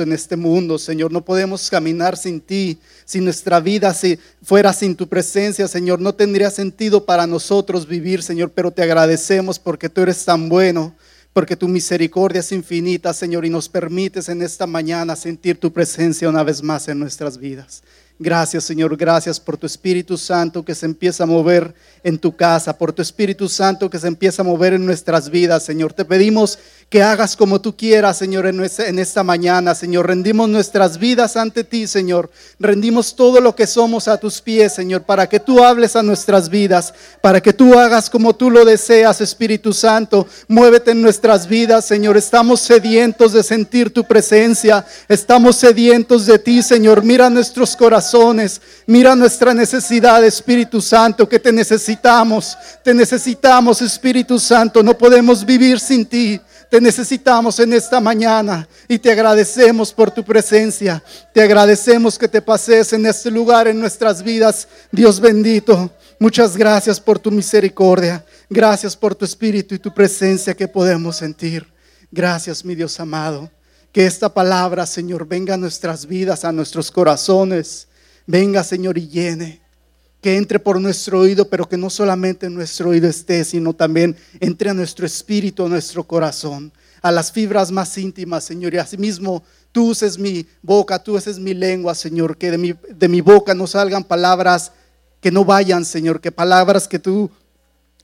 en este mundo, Señor. No podemos caminar sin ti. Si nuestra vida si fuera sin tu presencia, Señor, no tendría sentido para nosotros vivir, Señor. Pero te agradecemos porque tú eres tan bueno, porque tu misericordia es infinita, Señor, y nos permites en esta mañana sentir tu presencia una vez más en nuestras vidas. Gracias, Señor, gracias por tu Espíritu Santo que se empieza a mover en tu casa, por tu Espíritu Santo que se empieza a mover en nuestras vidas, Señor. Te pedimos que hagas como tú quieras, Señor, en, esta mañana, Señor. Rendimos nuestras vidas ante ti, Señor. Rendimos todo lo que somos a tus pies, Señor, para que tú hables a nuestras vidas, para que tú hagas como tú lo deseas, Espíritu Santo. Muévete en nuestras vidas, Señor. Estamos sedientos de sentir tu presencia. Estamos sedientos de ti, Señor. Mira nuestros corazones. Mira nuestra necesidad, Espíritu Santo, que te necesitamos. Te necesitamos, Espíritu Santo. No podemos vivir sin ti. Te necesitamos en esta mañana y te agradecemos por tu presencia. Te agradecemos que te pases en este lugar en nuestras vidas. Dios bendito, muchas gracias por tu misericordia. Gracias por tu espíritu y tu presencia que podemos sentir. Gracias, mi Dios amado. Que esta palabra, Señor, venga a nuestras vidas, a nuestros corazones. Venga, Señor, y llene que entre por nuestro oído, pero que no solamente en nuestro oído esté, sino también entre a nuestro espíritu, a nuestro corazón, a las fibras más íntimas, Señor. Y asimismo, tú uses mi boca, tú uses mi lengua, Señor, que de mi, de mi boca no salgan palabras que no vayan, Señor, que palabras que tú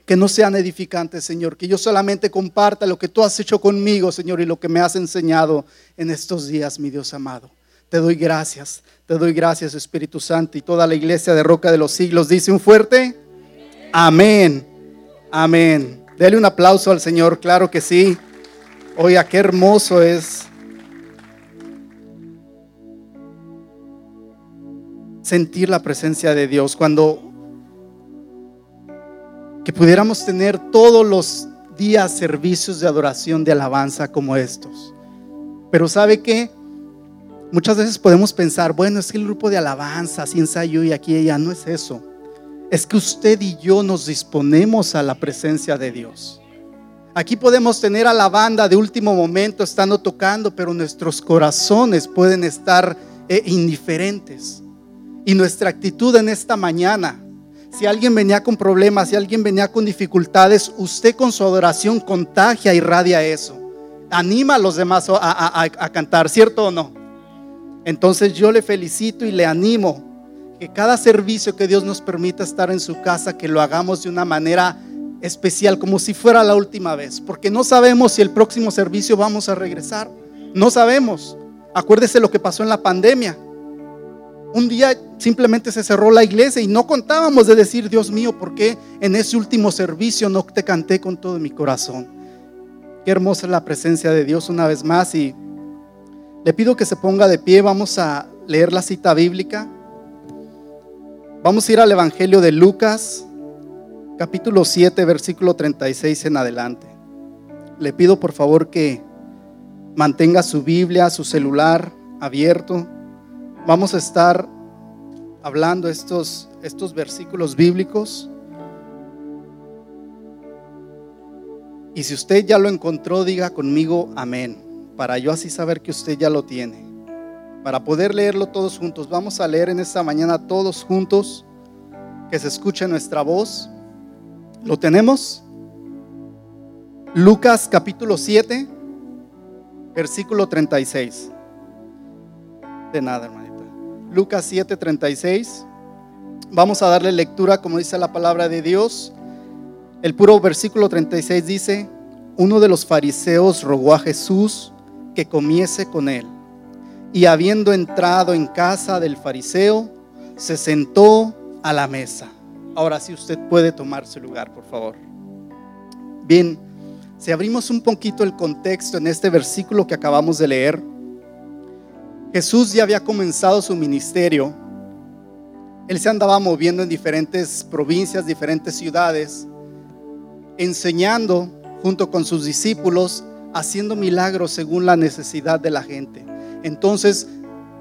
que no sean edificantes, Señor, que yo solamente comparta lo que tú has hecho conmigo, Señor, y lo que me has enseñado en estos días, mi Dios amado. Te doy gracias, te doy gracias Espíritu Santo y toda la iglesia de Roca de los Siglos dice un fuerte amén, amén. Dele un aplauso al Señor, claro que sí. Oiga, qué hermoso es sentir la presencia de Dios cuando que pudiéramos tener todos los días servicios de adoración, de alabanza como estos. Pero ¿sabe qué? Muchas veces podemos pensar, bueno, es que el grupo de alabanza, así ensayo y aquí ella, no es eso. Es que usted y yo nos disponemos a la presencia de Dios. Aquí podemos tener a la banda de último momento estando tocando, pero nuestros corazones pueden estar eh, indiferentes. Y nuestra actitud en esta mañana, si alguien venía con problemas, si alguien venía con dificultades, usted con su adoración contagia, irradia eso. Anima a los demás a cantar, ¿cierto o no? Entonces yo le felicito y le animo que cada servicio que Dios nos permita estar en su casa, que lo hagamos de una manera especial, como si fuera la última vez, porque no sabemos si el próximo servicio vamos a regresar. No sabemos. Acuérdese lo que pasó en la pandemia. Un día simplemente se cerró la iglesia y no contábamos de decir, Dios mío, ¿por qué en ese último servicio no te canté con todo mi corazón? Qué hermosa es la presencia de Dios una vez más y le pido que se ponga de pie, vamos a leer la cita bíblica. Vamos a ir al Evangelio de Lucas, capítulo 7, versículo 36 en adelante. Le pido por favor que mantenga su Biblia, su celular abierto. Vamos a estar hablando estos, estos versículos bíblicos. Y si usted ya lo encontró, diga conmigo amén para yo así saber que usted ya lo tiene. Para poder leerlo todos juntos, vamos a leer en esta mañana todos juntos, que se escuche nuestra voz. ¿Lo tenemos? Lucas capítulo 7, versículo 36. De nada, hermanita. Lucas 7, 36. Vamos a darle lectura como dice la palabra de Dios. El puro versículo 36 dice, uno de los fariseos rogó a Jesús que comiese con él. Y habiendo entrado en casa del fariseo, se sentó a la mesa. Ahora sí usted puede tomar su lugar, por favor. Bien, si abrimos un poquito el contexto en este versículo que acabamos de leer, Jesús ya había comenzado su ministerio. Él se andaba moviendo en diferentes provincias, diferentes ciudades, enseñando junto con sus discípulos haciendo milagros según la necesidad de la gente. Entonces,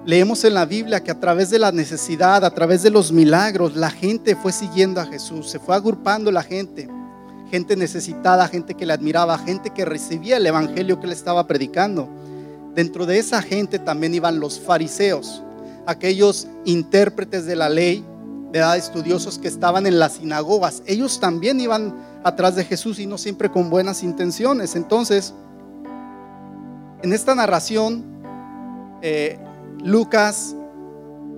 leemos en la Biblia que a través de la necesidad, a través de los milagros, la gente fue siguiendo a Jesús, se fue agrupando la gente, gente necesitada, gente que le admiraba, gente que recibía el evangelio que le estaba predicando. dentro de esa gente también iban los fariseos, aquellos intérpretes de la ley, de edad estudiosos que estaban en las sinagogas. Ellos también iban atrás de Jesús y no siempre con buenas intenciones. Entonces, en esta narración, eh, Lucas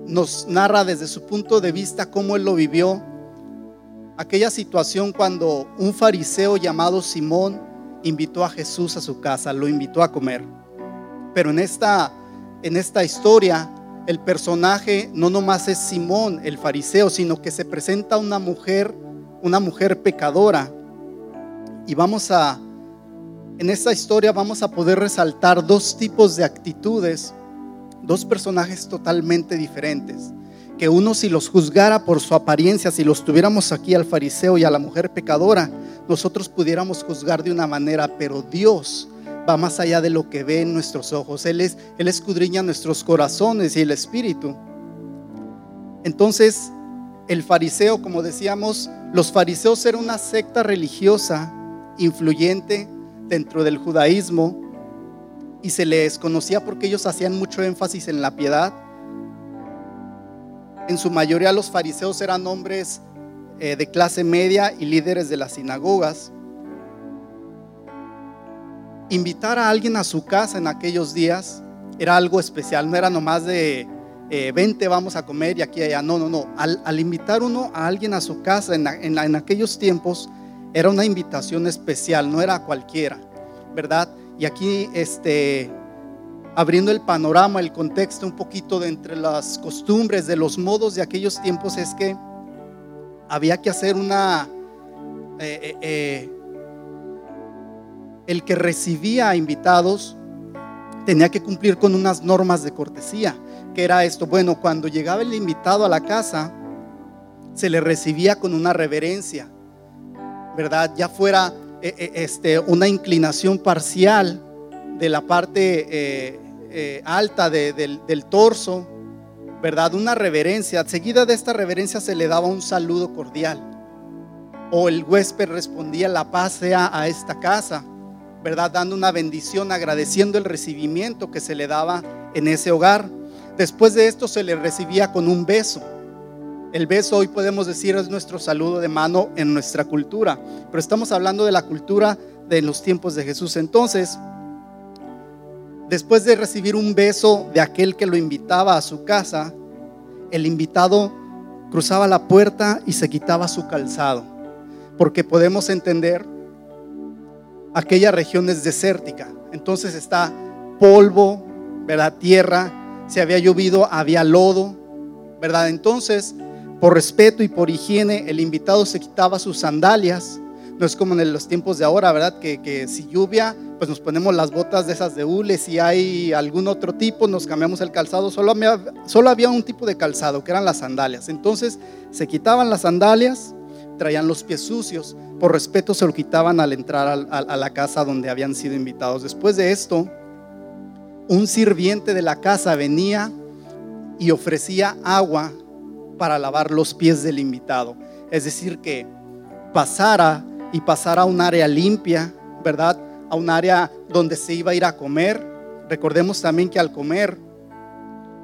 nos narra desde su punto de vista cómo él lo vivió. Aquella situación cuando un fariseo llamado Simón invitó a Jesús a su casa, lo invitó a comer. Pero en esta, en esta historia, el personaje no nomás es Simón, el fariseo, sino que se presenta una mujer, una mujer pecadora. Y vamos a, en esta historia vamos a poder resaltar dos tipos de actitudes, dos personajes totalmente diferentes. Que uno si los juzgara por su apariencia, si los tuviéramos aquí al fariseo y a la mujer pecadora, nosotros pudiéramos juzgar de una manera, pero Dios va más allá de lo que ve en nuestros ojos. Él, es, Él escudriña nuestros corazones y el espíritu. Entonces, el fariseo, como decíamos, los fariseos eran una secta religiosa influyente dentro del judaísmo y se les conocía porque ellos hacían mucho énfasis en la piedad. En su mayoría los fariseos eran hombres eh, de clase media y líderes de las sinagogas invitar a alguien a su casa en aquellos días era algo especial, no era nomás de eh, vente, vamos a comer y aquí allá. No, no, no. Al, invitar uno a alguien a su casa en, aquellos tiempos, era una invitación especial, no era cualquiera, ¿verdad? Y aquí, este, abriendo el panorama, el contexto un poquito de entre las costumbres, de los modos de aquellos tiempos, es que había que hacer una. Eh, eh, el que recibía invitados tenía que cumplir con unas normas de cortesía, que era esto, bueno, cuando llegaba el invitado a la casa, se le recibía con una reverencia, ¿verdad? Ya fuera eh, eh, este, una inclinación parcial de la parte eh, alta del, del torso, ¿verdad? Una reverencia. Seguida de esta reverencia se le daba un saludo cordial. O el huésped respondía, la paz sea a esta casa. ¿verdad? Dando una bendición, agradeciendo el recibimiento que se le daba en ese hogar. Después de esto se le recibía con un beso. El beso hoy podemos decir es nuestro saludo de mano en nuestra cultura, pero estamos hablando de la cultura de los tiempos de Jesús. Entonces, después de recibir un beso de aquel que lo invitaba a su casa, el invitado cruzaba la puerta y se quitaba su calzado, porque podemos entender aquella región es desértica. Entonces está polvo, ¿verdad? Tierra, si había llovido, había lodo, ¿verdad? Entonces, por respeto y por higiene, el invitado se quitaba sus sandalias. No es como en los tiempos de ahora, ¿verdad? Que, si lluvia, pues nos ponemos las botas de esas de hule. Si hay algún otro tipo, nos cambiamos el calzado. Solo había, solo había un tipo de calzado, que eran las sandalias. Entonces, se quitaban las sandalias, traían los pies sucios. Por respeto se lo quitaban al entrar a la casa donde habían sido invitados. Después de esto, un sirviente de la casa venía y ofrecía agua para lavar los pies del invitado. Es decir, que pasara y pasara a un área limpia, ¿verdad? A un área donde se iba a ir a comer. Recordemos también que al comer,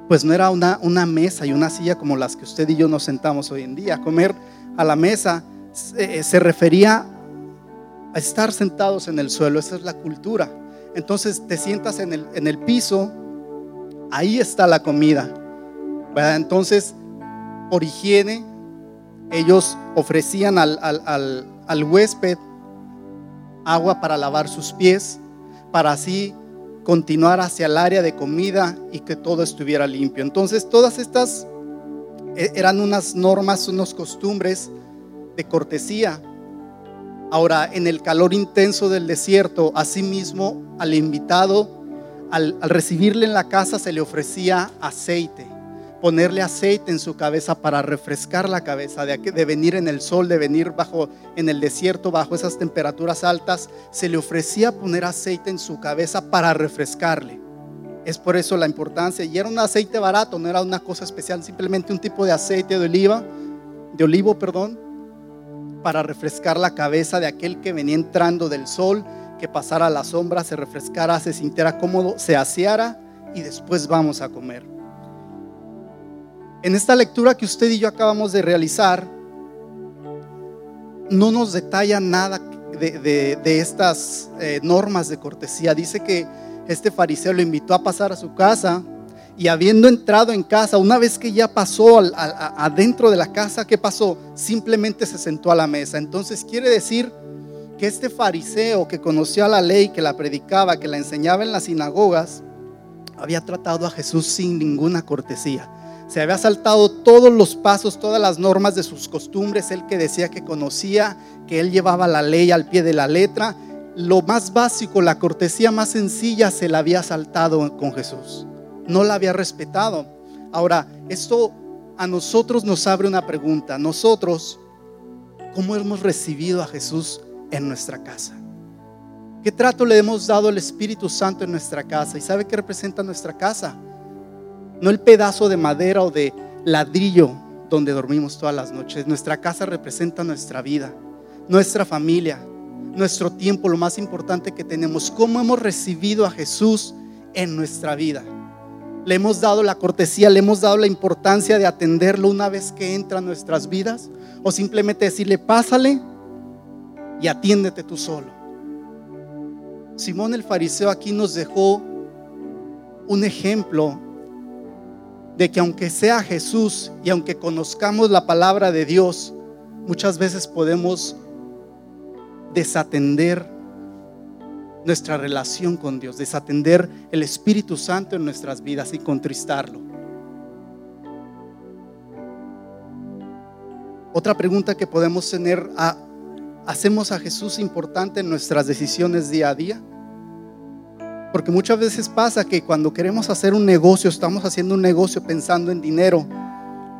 pues no era una, una mesa y una silla como las que usted y yo nos sentamos hoy en día. Comer a la mesa eh, se, refería a estar sentados en el suelo, esa es la cultura. Entonces te sientas en el, en el piso, ahí está la comida. Entonces, por higiene, ellos ofrecían al, al, al, huésped agua para lavar sus pies, para así continuar hacia el área de comida y que todo estuviera limpio. Entonces, todas estas eh, eran unas normas, unas costumbres de cortesía. Ahora, en el calor intenso del desierto, asimismo al invitado, al, recibirle en la casa, se le ofrecía aceite, ponerle aceite en su cabeza para refrescar la cabeza, de, de venir en el sol, de venir bajo en el desierto, bajo esas temperaturas altas, se le ofrecía poner aceite en su cabeza para refrescarle. Es por eso la importancia. Y era un aceite barato, no era una cosa especial, simplemente un tipo de aceite de oliva, de olivo, perdón, para refrescar la cabeza de aquel que venía entrando del sol que pasara la sombra, se refrescara, se sintiera cómodo, se aseara y después vamos a comer. En esta lectura que usted y yo acabamos de realizar, no nos detalla nada de, estas eh, normas de cortesía. Dice que este fariseo lo invitó a pasar a su casa y habiendo entrado en casa, una vez que ya pasó adentro de la casa, ¿qué pasó? Simplemente se sentó a la mesa. Entonces quiere decir que este fariseo que conocía la ley, que la predicaba, que la enseñaba en las sinagogas, había tratado a Jesús sin ninguna cortesía. Se había saltado todos los pasos, todas las normas de sus costumbres. Él que decía que conocía, que él llevaba la ley al pie de la letra. Lo más básico, la cortesía más sencilla, se la había saltado con Jesús. No la había respetado. Ahora, esto a nosotros nos abre una pregunta. Nosotros, ¿cómo hemos recibido a Jesús en nuestra casa? ¿Qué trato le hemos dado al Espíritu Santo en nuestra casa? ¿Y sabe qué representa nuestra casa? No el pedazo de madera o de ladrillo donde dormimos todas las noches. Nuestra casa representa nuestra vida, nuestra familia, nuestro tiempo, lo más importante que tenemos. ¿Cómo hemos recibido a Jesús en nuestra vida? Le hemos dado la cortesía, le hemos dado la importancia de atenderlo una vez que entra en nuestras vidas. O simplemente decirle, pásale y atiéndete tú solo. Simón el fariseo aquí nos dejó un ejemplo de que aunque sea Jesús y aunque conozcamos la palabra de Dios, muchas veces podemos desatender nuestra relación con Dios, desatender el Espíritu Santo en nuestras vidas y contristarlo. Otra pregunta que podemos tener, ¿hacemos a Jesús importante en nuestras decisiones día a día? Porque muchas veces pasa que cuando queremos hacer un negocio, estamos haciendo un negocio pensando en dinero.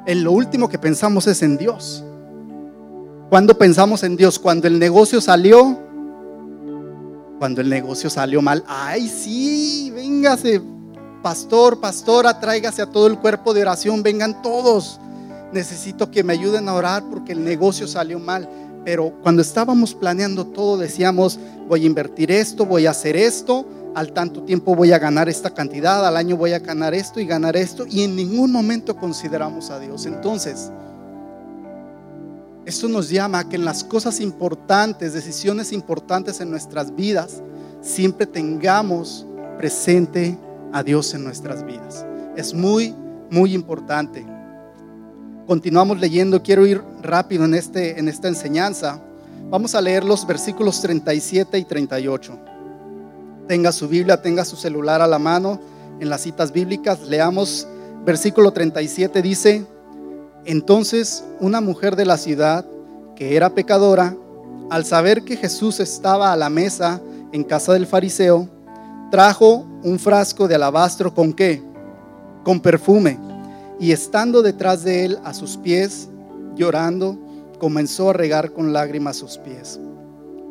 En lo último que pensamos es en Dios. Cuando pensamos en Dios, cuando el negocio salió, cuando el negocio salió mal, ay, sí, véngase, pastor, pastora, tráigase a todo el cuerpo de oración, vengan todos. Necesito que me ayuden a orar porque el negocio salió mal. Pero cuando estábamos planeando todo, decíamos, voy a invertir esto, voy a hacer esto, al tanto tiempo voy a ganar esta cantidad, al año voy a ganar esto y ganar esto, y en ningún momento consideramos a Dios. Entonces, esto nos llama a que en las cosas importantes, decisiones importantes en nuestras vidas, siempre tengamos presente a Dios en nuestras vidas. Es muy, muy importante. Continuamos leyendo, quiero ir rápido en, este, en esta enseñanza. Vamos a leer los versículos 37 y 38 tenga su Biblia, tenga su celular a la mano en las citas bíblicas. Leamos versículo 37, dice, entonces una mujer de la ciudad, que era pecadora, al saber que Jesús estaba a la mesa en casa del fariseo, trajo un frasco de alabastro con qué? Con perfume. Y estando detrás de él a sus pies, llorando, comenzó a regar con lágrimas sus pies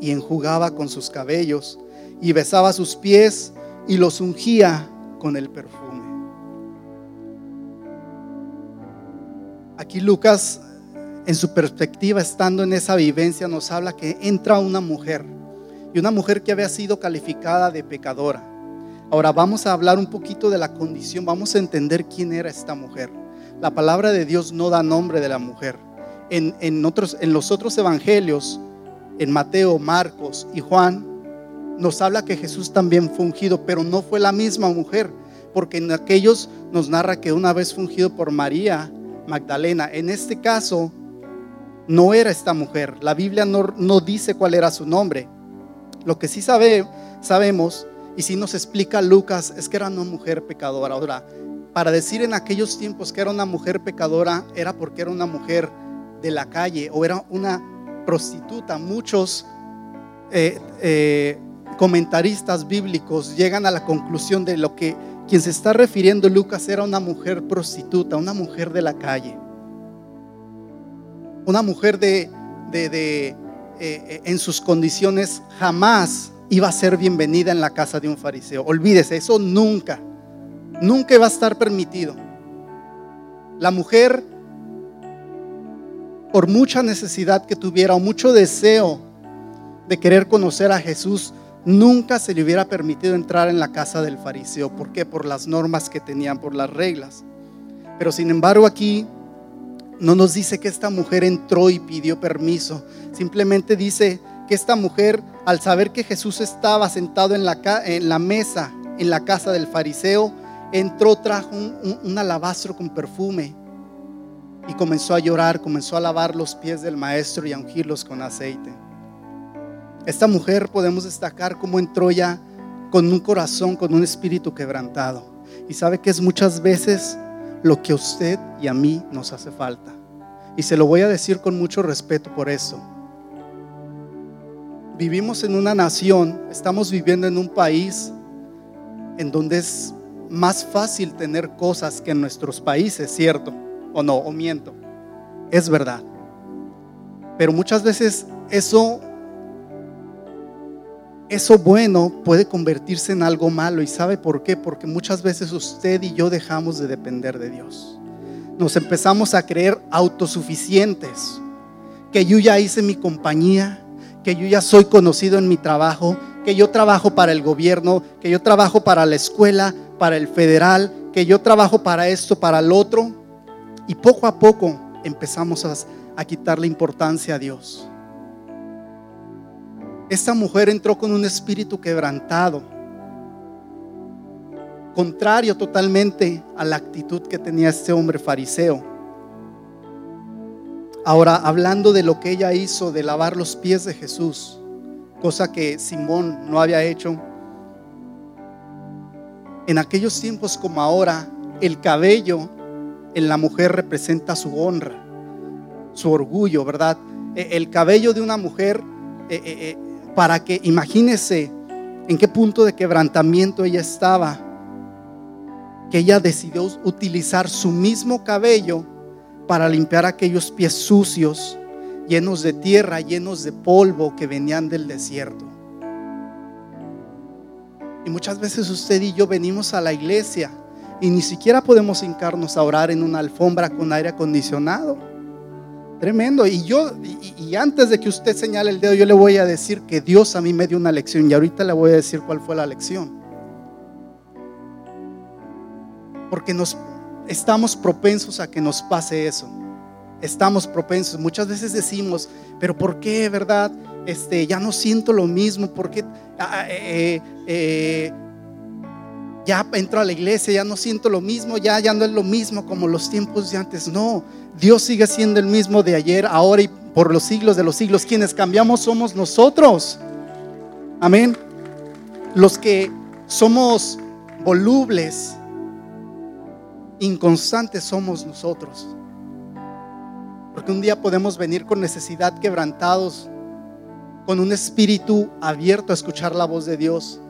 y enjugaba con sus cabellos y besaba sus pies y los ungía con el perfume. Aquí Lucas, en su perspectiva, estando en esa vivencia, nos habla que entra una mujer y una mujer que había sido calificada de pecadora. Ahora vamos a hablar un poquito de la condición, vamos a entender quién era esta mujer. La palabra de Dios no da nombre de la mujer. En, en, otros, en los otros evangelios, en Mateo, Marcos y Juan, nos habla que Jesús también fue ungido, pero no fue la misma mujer, porque en aquellos nos narra que una vez fungido por María Magdalena. En este caso, no era esta mujer. La Biblia no, no dice cuál era su nombre. Lo que sí sabe, sabemos, y si nos explica Lucas, es que era una mujer pecadora. Ahora, para decir en aquellos tiempos que era una mujer pecadora, era porque era una mujer de la calle o era una prostituta. Muchos eh, eh, comentaristas bíblicos llegan a la conclusión de lo que quien se está refiriendo Lucas era una mujer prostituta, una mujer de la calle, una mujer de, de, eh, eh, en sus condiciones jamás iba a ser bienvenida en la casa de un fariseo. Olvídese, eso nunca, nunca va a estar permitido. La mujer, por mucha necesidad que tuviera o mucho deseo de querer conocer a Jesús, nunca se le hubiera permitido entrar en la casa del fariseo. ¿Por qué? Por las normas que tenían, por las reglas. Pero sin embargo aquí no nos dice que esta mujer entró y pidió permiso. Simplemente dice que esta mujer, al saber que Jesús estaba sentado en la, mesa, en la casa del fariseo, entró, trajo un, alabastro con perfume y comenzó a llorar, comenzó a lavar los pies del maestro y a ungirlos con aceite. Esta mujer podemos destacar cómo entró ya con un corazón, con un espíritu quebrantado. Y sabe que es muchas veces lo que a usted y a mí nos hace falta. Y se lo voy a decir con mucho respeto por eso. Vivimos en una nación, estamos viviendo en un país en donde es más fácil tener cosas que en nuestros países, ¿cierto? ¿O no? ¿O miento? Es verdad. Pero muchas veces eso eso bueno puede convertirse en algo malo. ¿Y sabe por qué? Porque muchas veces usted y yo dejamos de depender de Dios. Nos empezamos a creer autosuficientes, que yo ya hice mi compañía, que yo ya soy conocido en mi trabajo, que yo trabajo para el gobierno, que yo trabajo para la escuela, para el federal, que yo trabajo para esto, para el otro. Y poco a poco empezamos a, a quitarle importancia a Dios. Esta mujer entró con un espíritu quebrantado, contrario totalmente a la actitud que tenía este hombre fariseo. Ahora, hablando de lo que ella hizo de lavar los pies de Jesús, cosa que Simón no había hecho, en aquellos tiempos como ahora, el cabello en la mujer representa su honra, su orgullo, ¿verdad? E, el cabello de una mujer eh, eh, eh, para que imagínese en qué punto de quebrantamiento ella estaba, que ella decidió utilizar su mismo cabello para limpiar aquellos pies sucios, llenos de tierra, llenos de polvo que venían del desierto. Y muchas veces usted y yo venimos a la iglesia y ni siquiera podemos hincarnos a orar en una alfombra con aire acondicionado. Tremendo. Y yo, y, antes de que usted señale el dedo, yo le voy a decir que Dios a mí me dio una lección y ahorita le voy a decir cuál fue la lección. Porque nos estamos propensos a que nos pase eso. Estamos propensos. Muchas veces decimos, pero ¿por qué, verdad? Este, ya no siento lo mismo. ¿Por qué? Ah, ah, eh, eh, ya entro a la iglesia, ya no siento lo mismo, ya, ya no es lo mismo como los tiempos de antes. No, Dios sigue siendo el mismo de ayer, ahora y por los siglos de los siglos. Quienes cambiamos somos nosotros. Amén. Los que somos volubles, inconstantes somos nosotros. Porque un día podemos venir con necesidad quebrantados, con un espíritu abierto a escuchar la voz de Dios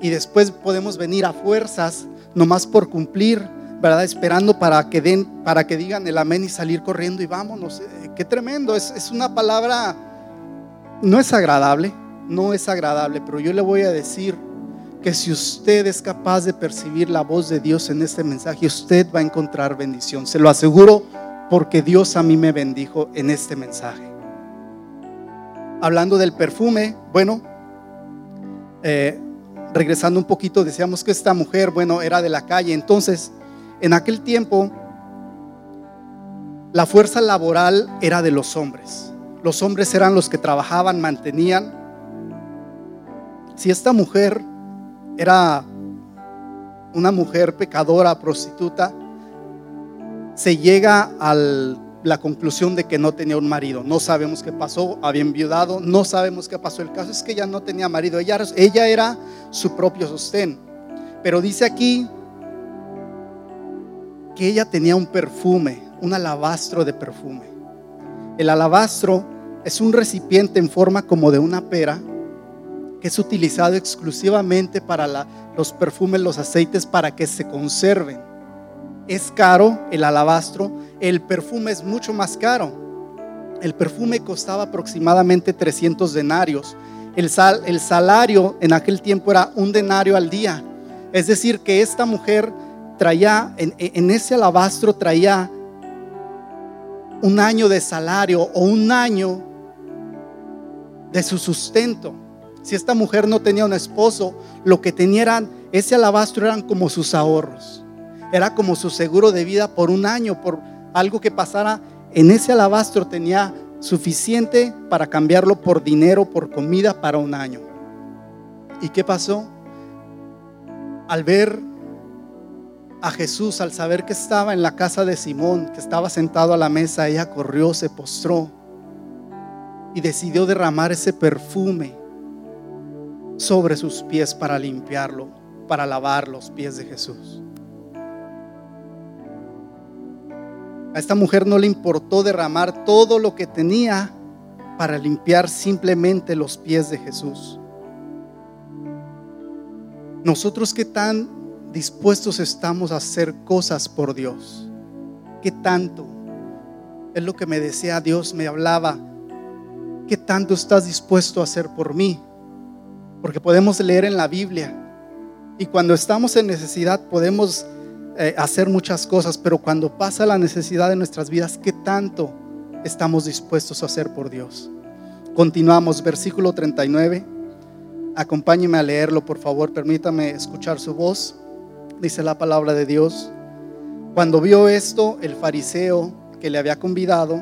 y después podemos venir a fuerzas nomás por cumplir, ¿verdad? Esperando para que den, para que digan el amén y salir corriendo y vámonos. Eh, qué tremendo, es, es una palabra, no es agradable, no es agradable, pero yo le voy a decir que si usted es capaz de percibir la voz de Dios en este mensaje, usted va a encontrar bendición. Se lo aseguro porque Dios a mí me bendijo en este mensaje. Hablando del perfume, bueno, eh, regresando un poquito, decíamos que esta mujer, bueno, era de la calle. Entonces, en aquel tiempo, la fuerza laboral era de los hombres. Los hombres eran los que trabajaban, mantenían. Si esta mujer era una mujer pecadora, prostituta, se llega al la conclusión de que no tenía un marido. No sabemos qué pasó, había enviudado, no sabemos qué pasó. El caso es que ella no tenía marido, ella, ella era su propio sostén. Pero dice aquí que ella tenía un perfume, un alabastro de perfume. El alabastro es un recipiente en forma como de una pera que es utilizado exclusivamente para los perfumes, los aceites, para que se conserven. Es caro el alabastro el perfume es mucho más caro. El perfume costaba aproximadamente 300 denarios. El, sal, el salario en aquel tiempo era un denario al día. Es decir, que esta mujer traía, en, ese alabastro traía un año de salario o un año de su sustento. Si esta mujer no tenía un esposo, lo que tenía ese alabastro eran como sus ahorros. Era como su seguro de vida por un año, por algo que pasara. En ese alabastro tenía suficiente para cambiarlo por dinero, por comida para un año. ¿Y qué pasó? Al ver a Jesús, al saber que estaba en la casa de Simón, que estaba sentado a la mesa, ella corrió, se postró y decidió derramar ese perfume sobre sus pies para limpiarlo, para lavar los pies de Jesús. A esta mujer no le importó derramar todo lo que tenía para limpiar simplemente los pies de Jesús. Nosotros qué tan dispuestos estamos a hacer cosas por Dios. ¿Qué tanto? Es lo que me decía Dios, me hablaba. ¿Qué tanto estás dispuesto a hacer por mí? Porque podemos leer en la Biblia y cuando estamos en necesidad podemos eh, hacer muchas cosas, pero cuando pasa la necesidad de nuestras vidas, ¿qué tanto estamos dispuestos a hacer por Dios? Continuamos, versículo 39. Acompáñeme a leerlo, por favor, permítame escuchar su voz. Dice la palabra de Dios. Cuando vio esto, el fariseo que le había convidado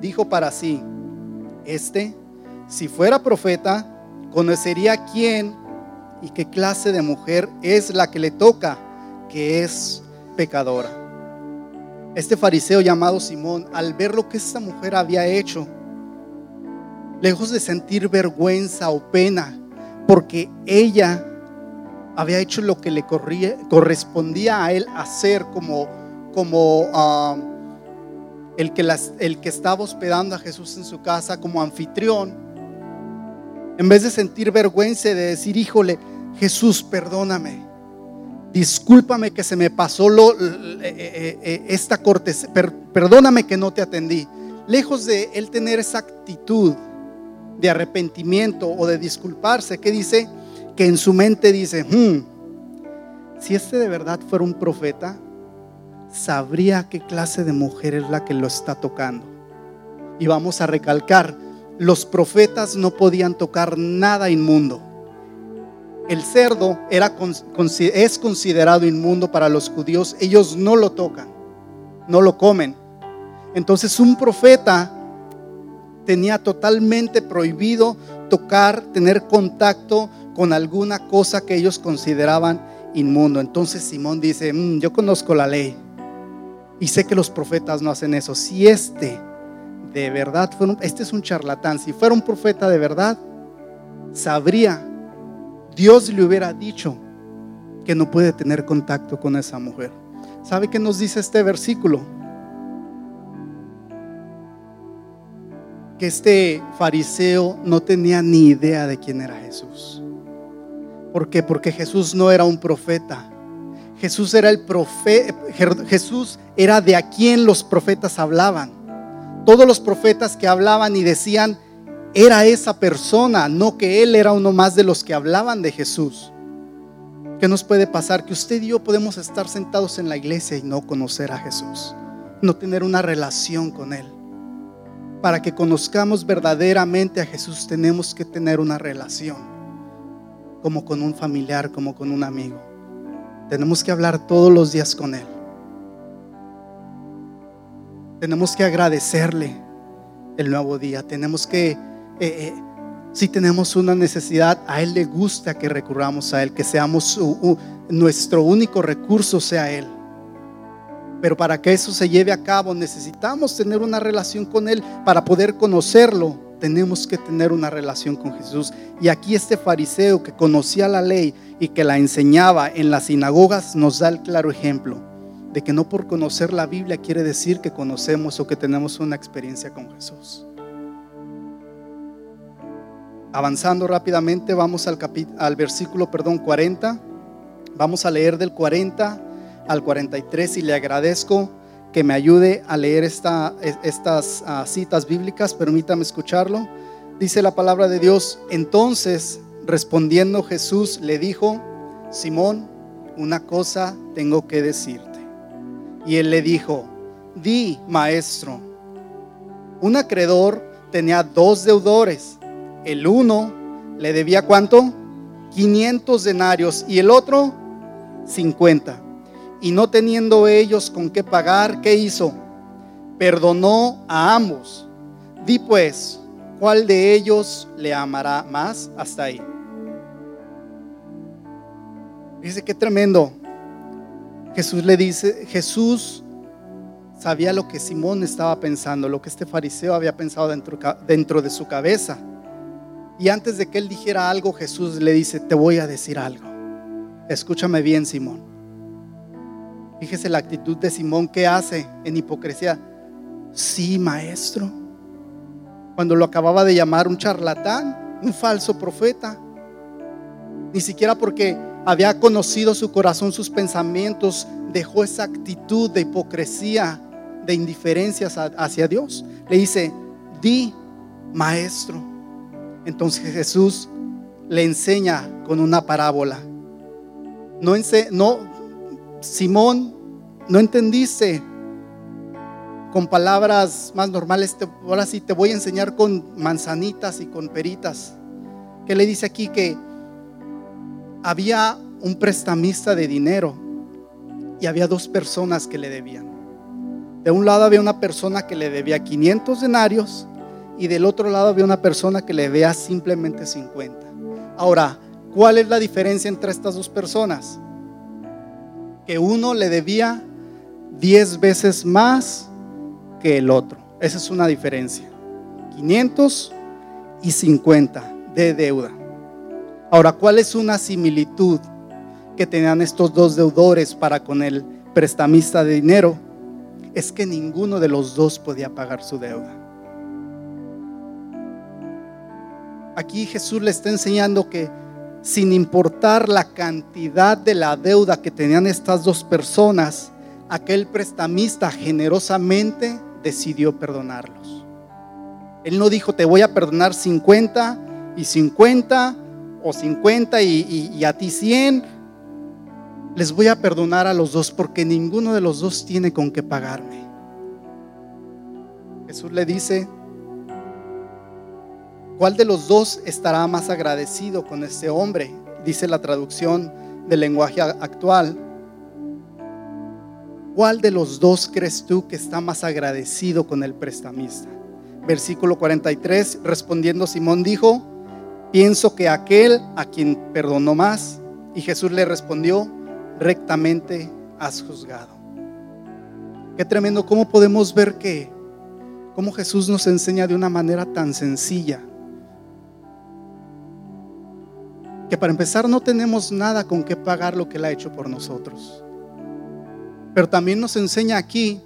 dijo para sí, este, si fuera profeta, conocería quién y qué clase de mujer es la que le toca, que es pecadora. Este fariseo llamado Simón, al ver lo que esta mujer había hecho, lejos de sentir vergüenza o pena, porque ella había hecho lo que le correspondía a él hacer como, como ah, el, que el que estaba hospedando a Jesús en su casa como anfitrión, en vez de sentir vergüenza de decir, híjole, Jesús, perdóname, discúlpame que se me pasó lo, eh, eh, eh, esta cortesía, perdóname que no te atendí. Lejos de él tener esa actitud, de arrepentimiento o de disculparse, que dice que en su mente dice, hmm, si este de verdad fuera un profeta, sabría qué clase de mujer es la que lo está tocando. Y vamos a recalcar, los profetas no podían tocar nada inmundo. El cerdo era, es considerado inmundo para los judíos, ellos no lo tocan, no lo comen. Entonces un profeta tenía totalmente prohibido tocar, tener contacto con alguna cosa que ellos consideraban inmundo. Entonces Simón dice, mm, yo conozco la ley y sé que los profetas no hacen eso. Si este de verdad fuera este es un charlatán, si fuera un profeta de verdad, sabría, Dios le hubiera dicho que no puede tener contacto con esa mujer. ¿Sabe qué nos dice este versículo? que este fariseo no tenía ni idea de quién era Jesús. ¿Por qué? Porque Jesús no era un profeta. Jesús era el profeta, Jesús era de a quien los profetas hablaban. Todos los profetas que hablaban y decían era esa persona, no que él era uno más de los que hablaban de Jesús. ¿Qué nos puede pasar? Que usted y yo podemos estar sentados en la iglesia y no conocer a Jesús, no tener una relación con él. Para que conozcamos verdaderamente a Jesús tenemos que tener una relación, como con un familiar, como con un amigo. Tenemos que hablar todos los días con Él. Tenemos que agradecerle el nuevo día. Tenemos que, eh, eh, si tenemos una necesidad, a Él le gusta que recurramos a Él, que seamos nuestro único recurso sea Él. Pero para que eso se lleve a cabo necesitamos tener una relación con Él. Para poder conocerlo, tenemos que tener una relación con Jesús. Y aquí este fariseo que conocía la ley y que la enseñaba en las sinagogas nos da el claro ejemplo de que no por conocer la Biblia quiere decir que conocemos o que tenemos una experiencia con Jesús. Avanzando rápidamente, vamos al, al versículo perdón, 40. Vamos a leer del 40 al 43 y le agradezco que me ayude a leer esta, estas ah, citas bíblicas. Permítame escucharlo. Dice la palabra de Dios. Entonces, respondiendo Jesús, le dijo, Simón, una cosa tengo que decirte. Y él le dijo, di, maestro. Un acreedor tenía dos deudores. El uno le debía cuánto? 500 denarios y el otro 50. Y no teniendo ellos con qué pagar, ¿qué hizo? Perdonó a ambos. Di pues, ¿cuál de ellos le amará más? Hasta ahí. Dice que tremendo. Jesús le dice, Jesús sabía lo que Simón estaba pensando, lo que este fariseo había pensado dentro, dentro de su cabeza. Y antes de que él dijera algo, Jesús le dice, te voy a decir algo. Escúchame bien, Simón. Fíjese la actitud de Simón que hace en hipocresía. Sí, maestro. Cuando lo acababa de llamar un charlatán, un falso profeta. Ni siquiera porque había conocido su corazón, sus pensamientos, dejó esa actitud de hipocresía, de indiferencia hacia Dios. Le dice, di, maestro. Entonces Jesús le enseña con una parábola. No, no Simón, no entendiste con palabras más normales. ahora sí te voy a enseñar con manzanitas y con peritas. Que le dice aquí que había un prestamista de dinero y había dos personas que le debían. De un lado había una persona que le debía 500 denarios y del otro lado había una persona que le debía simplemente 50. Ahora, ¿cuál es la diferencia entre estas dos personas? Que uno le debía 10 veces más que el otro. Esa es una diferencia. 500 y 50 de deuda. Ahora, ¿cuál es una similitud que tenían estos dos deudores para con el prestamista de dinero? Es que ninguno de los dos podía pagar su deuda. Aquí Jesús le está enseñando que sin importar la cantidad de la deuda que tenían estas dos personas, aquel prestamista generosamente decidió perdonarlos. Él no dijo, te voy a perdonar 50 y 50 o 50 y, a ti 100. Les voy a perdonar a los dos porque ninguno de los dos tiene con qué pagarme. Jesús le dice, ¿Cuál de los dos estará más agradecido con este hombre? Dice la traducción del lenguaje actual. ¿Cuál de los dos crees tú que está más agradecido con el prestamista? Versículo 43, respondiendo Simón dijo, pienso que aquel a quien perdonó más. Y Jesús le respondió, rectamente has juzgado. Qué tremendo, cómo podemos ver que, cómo Jesús nos enseña de una manera tan sencilla que para empezar no tenemos nada con qué pagar lo que Él ha hecho por nosotros. Pero también nos enseña aquí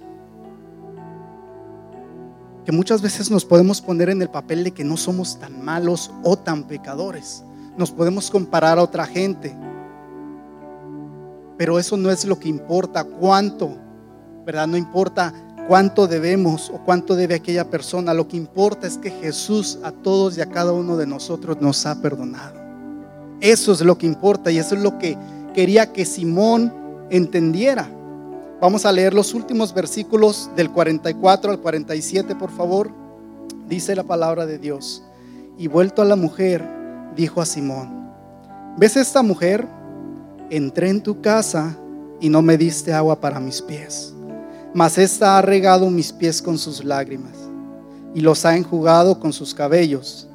que muchas veces nos podemos poner en el papel de que no somos tan malos o tan pecadores. Nos podemos comparar a otra gente. Pero eso no es lo que importa, cuánto, ¿verdad? No importa cuánto debemos o cuánto debe aquella persona. Lo que importa es que Jesús a todos y a cada uno de nosotros nos ha perdonado. Eso es lo que importa y eso es lo que quería que Simón entendiera. Vamos a leer los últimos versículos del 44 al 47, por favor. Dice la palabra de Dios. Y vuelto a la mujer, dijo a Simón, ¿ves esta mujer? Entré en tu casa y no me diste agua para mis pies, mas esta ha regado mis pies con sus lágrimas y los ha enjugado con sus cabellos.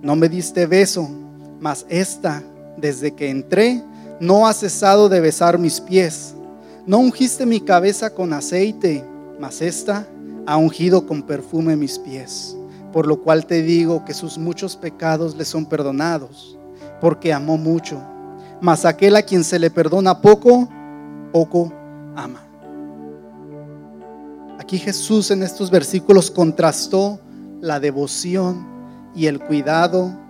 No me diste beso, mas esta desde que entré, no has cesado de besar mis pies. No ungiste mi cabeza con aceite, mas esta ha ungido con perfume mis pies. Por lo cual te digo que sus muchos pecados le son perdonados, porque amó mucho. Mas aquel a quien se le perdona poco, poco ama. Aquí Jesús en estos versículos contrastó la devoción y el cuidado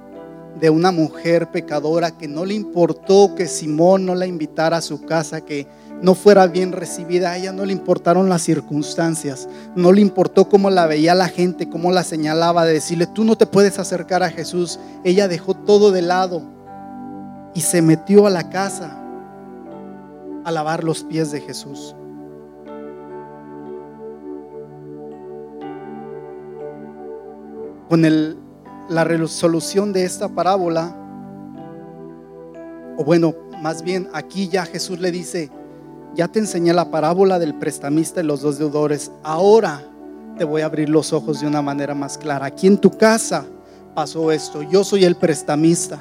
de una mujer pecadora que no le importó que Simón no la invitara a su casa, que no fuera bien recibida, a ella no le importaron las circunstancias, no le importó cómo la veía la gente, cómo la señalaba, de decirle, tú no te puedes acercar a Jesús. Ella dejó todo de lado y se metió a la casa a lavar los pies de Jesús. Con el la resolución de esta parábola o bueno, más bien aquí ya Jesús le dice, ya te enseñé la parábola del prestamista y los dos deudores, ahora te voy a abrir los ojos de una manera más clara. Aquí en tu casa pasó esto, yo soy el prestamista.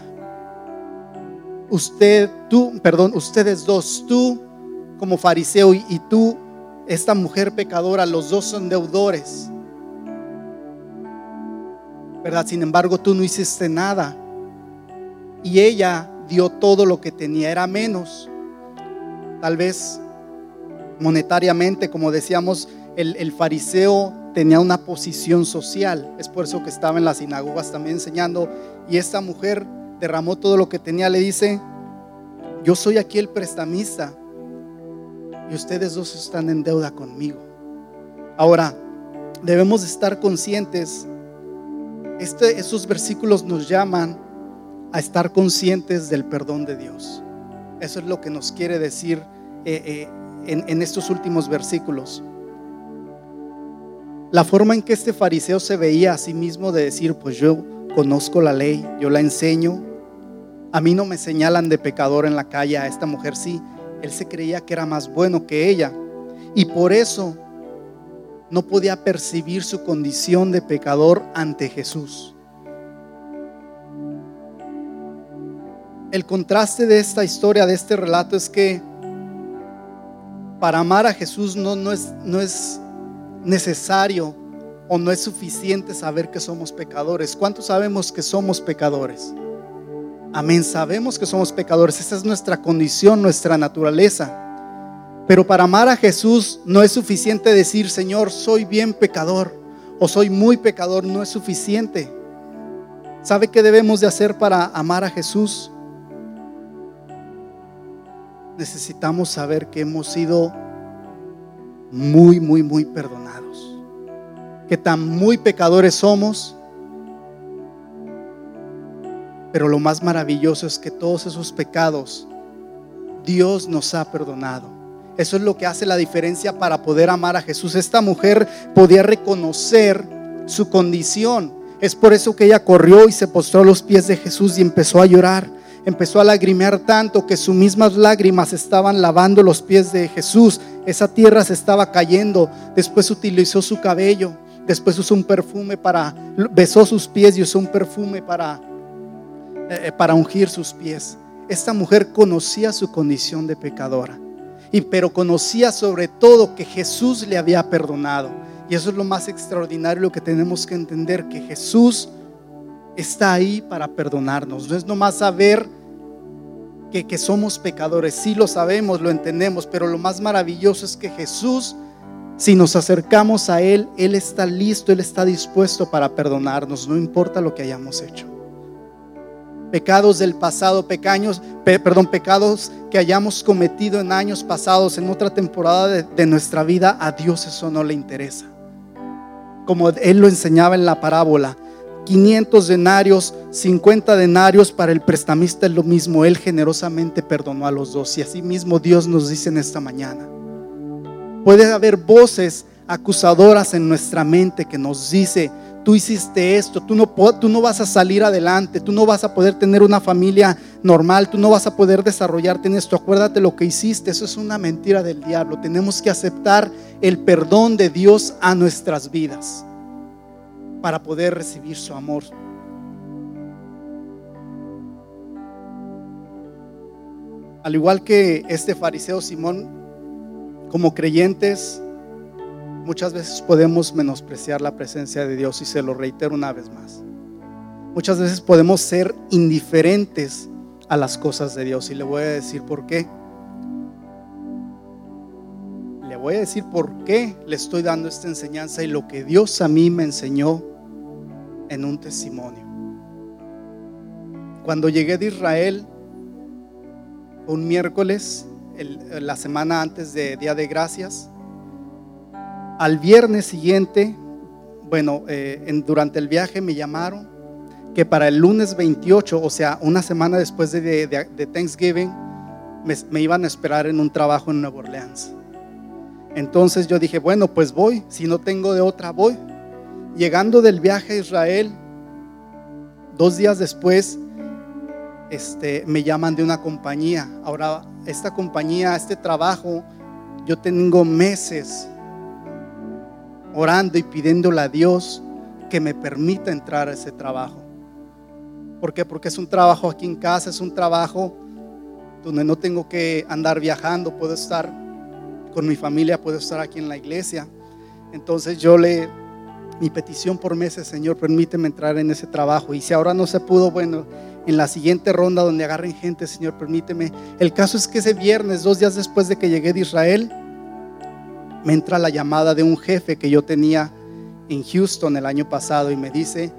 Usted, tú, perdón, ustedes dos, tú como fariseo y, y tú, esta mujer pecadora, los dos son deudores. ¿Verdad? Sin embargo, tú no hiciste nada. Y ella dio todo lo que tenía, era menos. Tal vez monetariamente, como decíamos, el, fariseo tenía una posición social. Es por eso que estaba en las sinagogas también enseñando. Y esta mujer derramó todo lo que tenía. Le dice, yo soy aquí el prestamista y ustedes dos están en deuda conmigo. Ahora, debemos estar conscientes. Este, estos versículos nos llaman a estar conscientes del perdón de Dios. Eso es lo que nos quiere decir eh, eh, en, estos últimos versículos. La forma en que este fariseo se veía a sí mismo de decir, pues yo conozco la ley, yo la enseño, a mí no me señalan de pecador en la calle, a esta mujer sí, él se creía que era más bueno que ella y por eso no podía percibir su condición de pecador ante Jesús. el contraste de esta historia, de este relato, es que para amar a Jesús no, es, es necesario o no es suficiente saber que somos pecadores. ¿Cuántos sabemos que somos pecadores? Amén, sabemos que somos pecadores. Esa es nuestra condición, nuestra naturaleza. Pero para amar a Jesús no es suficiente decir, Señor, soy bien pecador o soy muy pecador. No es suficiente. ¿Sabe qué debemos de hacer para amar a Jesús? necesitamos saber que hemos sido muy, muy, muy perdonados. Que tan muy pecadores somos. Pero lo más maravilloso es que todos esos pecados Dios nos ha perdonado. Eso es lo que hace la diferencia para poder amar a Jesús. Esta mujer podía reconocer su condición. Es por eso que ella corrió y se postró a los pies de Jesús y empezó a llorar empezó a lagrimear tanto que sus mismas lágrimas estaban lavando los pies de Jesús. Esa tierra se estaba cayendo. Después utilizó su cabello. Después usó un perfume para, besó sus pies y usó un perfume para, eh, para ungir sus pies. Esta mujer conocía su condición de pecadora. Y, pero conocía sobre todo que Jesús le había perdonado. Y eso es lo más extraordinario, lo que tenemos que entender, que Jesús está ahí para perdonarnos. No es nomás saber que, que, somos pecadores. Sí lo sabemos, lo entendemos, pero lo más maravilloso es que Jesús, si nos acercamos a Él, Él está listo, Él está dispuesto para perdonarnos, no importa lo que hayamos hecho. Pecados del pasado, pecaños, perdón, pecados que hayamos cometido en años pasados, en otra temporada de, de nuestra vida, a Dios eso no le interesa. Como Él lo enseñaba en la parábola, 500 denarios, 50 denarios para el prestamista es lo mismo. Él generosamente perdonó a los dos. Y así mismo Dios nos dice en esta mañana. Puede haber voces acusadoras en nuestra mente que nos dice, tú hiciste esto, tú no, tú no vas a salir adelante, tú no vas a poder tener una familia normal, tú no vas a poder desarrollarte en esto. Acuérdate lo que hiciste, eso es una mentira del diablo. Tenemos que aceptar el perdón de Dios a nuestras vidas para poder recibir su amor. Al igual que este fariseo Simón, como creyentes, muchas veces podemos menospreciar la presencia de Dios y se lo reitero una vez más. Muchas veces podemos ser indiferentes a las cosas de Dios y le voy a decir por qué. Le voy a decir por qué le estoy dando esta enseñanza y lo que Dios a mí me enseñó en un testimonio. Cuando llegué de Israel, un miércoles, la semana antes de Día de Gracias, al viernes siguiente, bueno, eh, durante el viaje me llamaron que para el lunes 28, o sea, una semana después de, Thanksgiving, me, iban a esperar en un trabajo en Nueva Orleans. Entonces yo dije, bueno, pues voy, si no tengo de otra, voy. Llegando del viaje a Israel, dos días después, este, me llaman de una compañía. Ahora, esta compañía, este trabajo, yo tengo meses orando y pidiéndole a Dios que me permita entrar a ese trabajo. ¿Por qué? Porque es un trabajo aquí en casa, es un trabajo donde no tengo que andar viajando, puedo estar con mi familia, puedo estar aquí en la iglesia. Entonces yo le, mi petición por meses, Señor, permíteme entrar en ese trabajo. Y si ahora no se pudo, bueno, en la siguiente ronda donde agarren gente, Señor, permíteme. El caso es que ese viernes, dos días después de que llegué de Israel, me entra la llamada de un jefe que yo tenía en Houston el año pasado y me dice,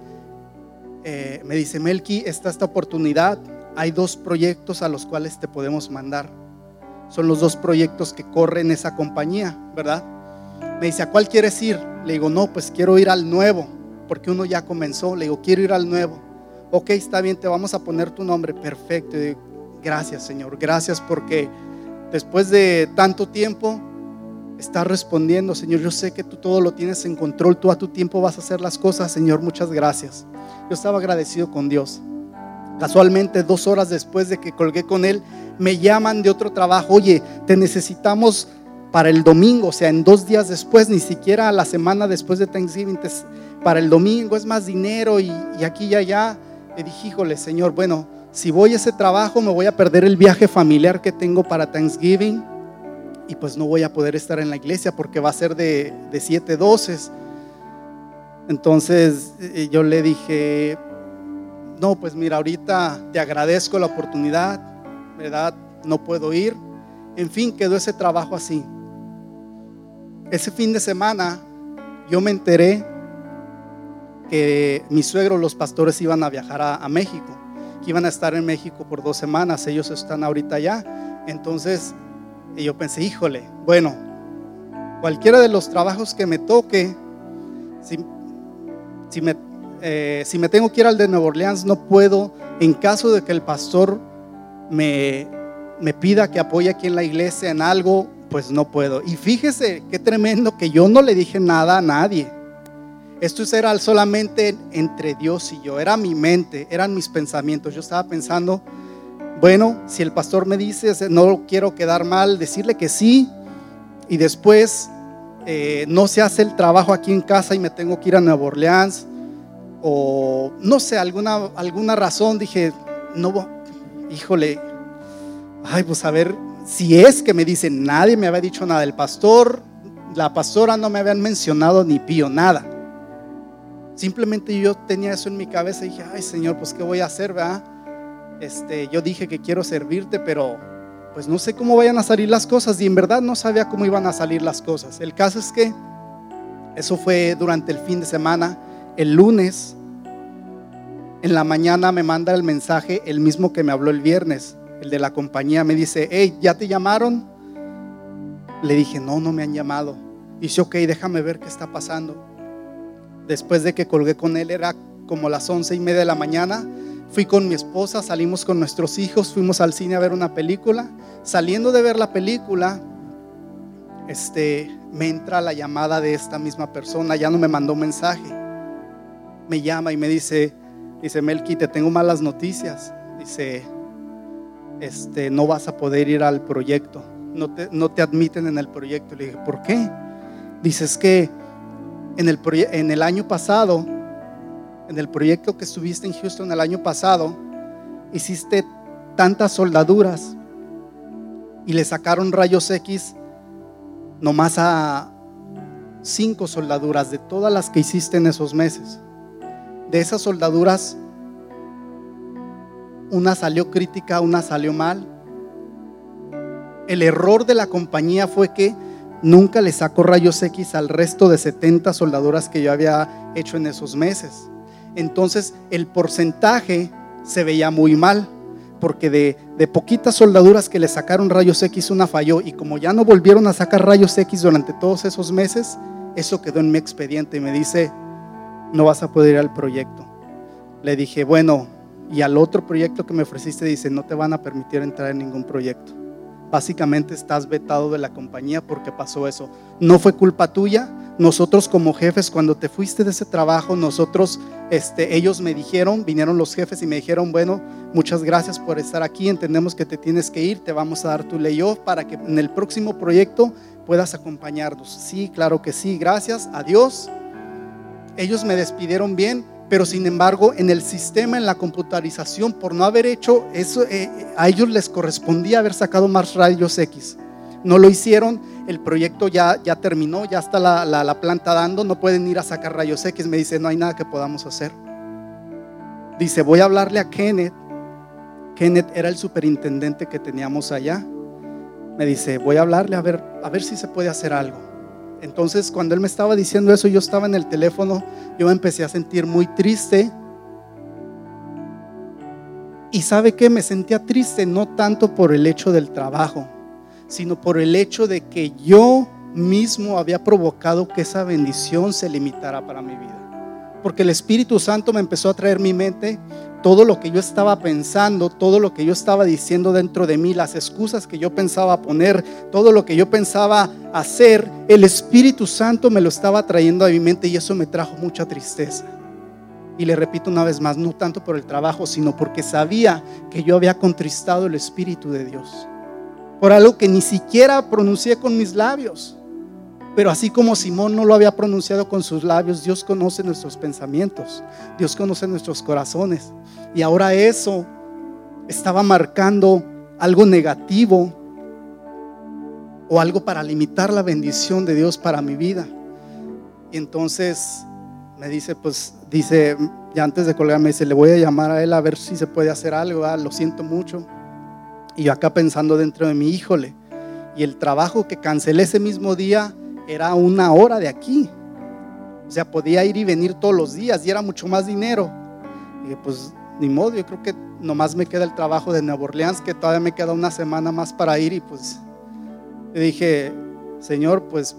eh, me dice, Melky, está esta oportunidad, hay dos proyectos a los cuales te podemos mandar. Son los dos proyectos que corren esa compañía, ¿verdad? Me dice, ¿a cuál quieres ir? Le digo, no, pues quiero ir al nuevo, porque uno ya comenzó. Le digo, quiero ir al nuevo. Ok, está bien, te vamos a poner tu nombre. Perfecto. Gracias, Señor. Gracias porque después de tanto tiempo Está respondiendo, Señor, yo sé que tú todo lo tienes en control, tú a tu tiempo vas a hacer las cosas, Señor, muchas gracias. Yo estaba agradecido con Dios. Casualmente, dos horas después de que colgué con él, me llaman de otro trabajo, oye, te necesitamos para el domingo, o sea, en dos días después, ni siquiera la semana después de Thanksgiving, para el domingo es más dinero y, aquí y allá. Le dije, híjole, Señor, bueno, si voy a ese trabajo me voy a perder el viaje familiar que tengo para Thanksgiving y pues no voy a poder estar en la iglesia porque va a ser de, de siete doces. Entonces eh, yo le dije, no, pues mira, ahorita te agradezco la oportunidad, ¿verdad? No puedo ir. En fin, quedó ese trabajo así. Ese fin de semana yo me enteré que mi suegro, los pastores, iban a viajar a, a México, que iban a estar en México por dos semanas. Ellos están ahorita allá. Entonces y yo pensé, híjole, bueno, cualquiera de los trabajos que me toque, si, me, eh, si me tengo que ir al de Nueva Orleans, no puedo, en caso de que el pastor me, me pida que apoye aquí en la iglesia en algo, pues no puedo. Y fíjese qué tremendo que yo no le dije nada a nadie. Esto era solamente entre Dios y yo, era mi mente, eran mis pensamientos. Yo estaba pensando, bueno, si el pastor me dice, no quiero quedar mal, decirle que sí y después eh, no se hace el trabajo aquí en casa y me tengo que ir a Nueva Orleans o no sé, alguna, alguna razón dije, no, híjole, ay, pues a ver, si es que me dicen, nadie me había dicho nada, el pastor, la pastora no me habían mencionado ni pío, nada. Simplemente yo tenía eso en mi cabeza y dije, ay Señor, pues qué voy a hacer, ¿verdad? Este, yo dije que quiero servirte, pero pues no sé cómo vayan a salir las cosas y en verdad no sabía cómo iban a salir las cosas. El caso es que eso fue durante el fin de semana, el lunes, en la mañana me manda el mensaje el mismo que me habló el viernes, el de la compañía, me dice, hey, ¿ya te llamaron? Le dije, no, no me han llamado. Dice, ok, déjame ver qué está pasando. Después de que colgué con él, era como las once y media de la mañana, Fui con mi esposa, salimos con nuestros hijos, fuimos al cine a ver una película. Saliendo de ver la película, este, me entra la llamada de esta misma persona, ya no me mandó mensaje. Me llama y me dice, dice Melky, te tengo malas noticias. Dice, este, no vas a poder ir al proyecto, no te, no te admiten en el proyecto. Le dije, ¿por qué? Dice, es que en el, en el año pasado en el proyecto que estuviste en Houston el año pasado, hiciste tantas soldaduras y le sacaron rayos X nomás a cinco soldaduras de todas las que hiciste en esos meses. De esas soldaduras, una salió crítica, una salió mal. El error de la compañía fue que nunca le sacó rayos X al resto de 70 soldaduras que yo había hecho en esos meses entonces el porcentaje se veía muy mal, porque de, poquitas soldaduras que le sacaron rayos X, una falló, y como ya no volvieron a sacar rayos X durante todos esos meses, eso quedó en mi expediente y me dice, no vas a poder ir al proyecto. Le dije, bueno, y al otro proyecto que me ofreciste dice, no te van a permitir entrar en ningún proyecto. Básicamente estás vetado de la compañía porque pasó eso. No fue culpa tuya, nosotros como jefes, cuando te fuiste de ese trabajo, nosotros, este, ellos me dijeron, vinieron los jefes y me dijeron, bueno, muchas gracias por estar aquí, entendemos que te tienes que ir, te vamos a dar tu layoff para que en el próximo proyecto puedas acompañarnos. Sí, claro que sí, gracias, adiós. Ellos me despidieron bien, pero sin embargo en el sistema, en la computarización, por no haber hecho eso, eh, a ellos les correspondía haber sacado más rayos X. No lo hicieron, el proyecto ya, ya terminó, ya está la, la, planta dando, no pueden ir a sacar rayos X. Me dice, no hay nada que podamos hacer. Dice, voy a hablarle a Kenneth. Kenneth era el superintendente que teníamos allá. Me dice, voy a hablarle a ver, a ver si se puede hacer algo. Entonces, cuando él me estaba diciendo eso, yo estaba en el teléfono, yo me empecé a sentir muy triste. Y sabe que me sentía triste no tanto por el hecho del trabajo, sino por el hecho de que yo mismo había provocado que esa bendición se limitara para mi vida. Porque el Espíritu Santo me empezó a traer mi mente todo lo que yo estaba pensando, todo lo que yo estaba diciendo dentro de mí, las excusas que yo pensaba poner, todo lo que yo pensaba hacer, el Espíritu Santo me lo estaba trayendo a mi mente y eso me trajo mucha tristeza. Y le repito una vez más, no tanto por el trabajo, sino porque sabía que yo había contristado el Espíritu de Dios por algo que ni siquiera pronuncié con mis labios. Pero así como Simón no lo había pronunciado con sus labios, Dios conoce nuestros pensamientos, Dios conoce nuestros corazones. Y ahora eso estaba marcando algo negativo o algo para limitar la bendición de Dios para mi vida. Y entonces me dice, pues dice, ya antes de colgarme, dice, le voy a llamar a él a ver si se puede hacer algo, ah, lo siento mucho. Y yo acá pensando dentro de mi híjole. Y el trabajo que cancelé ese mismo día era una hora de aquí. O sea, podía ir y venir todos los días y era mucho más dinero. Y pues ni modo, yo creo que nomás me queda el trabajo de Nueva Orleans, que todavía me queda una semana más para ir. Y pues le dije, Señor, pues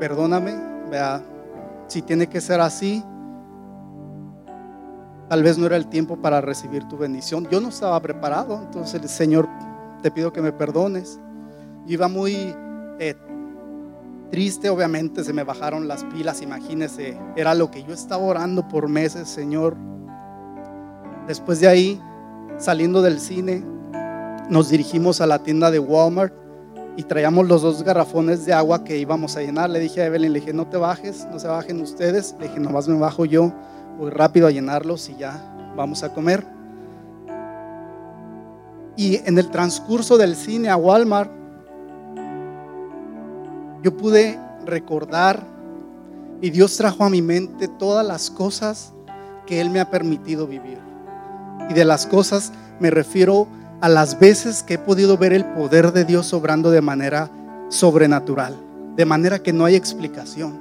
perdóname, vea, si tiene que ser así, Tal vez no era el tiempo para recibir tu bendición. Yo no estaba preparado. Entonces, Señor, te pido que me perdones. iba muy eh, triste, obviamente, se me bajaron las pilas, imagínese. Era lo que yo estaba orando por meses, Señor. Después de ahí, saliendo del cine, nos dirigimos a la tienda de Walmart y traíamos los dos garrafones de agua que íbamos a llenar. Le dije a Evelyn, le dije, no te bajes, no se bajen ustedes. Le dije, nomás me bajo yo voy rápido a llenarlos y ya vamos a comer. Y en el transcurso del cine a Walmart, yo pude recordar y Dios trajo a mi mente todas las cosas que Él me ha permitido vivir. Y de las cosas me refiero a las veces que he podido ver el poder de Dios obrando de manera sobrenatural, de manera que no hay explicación.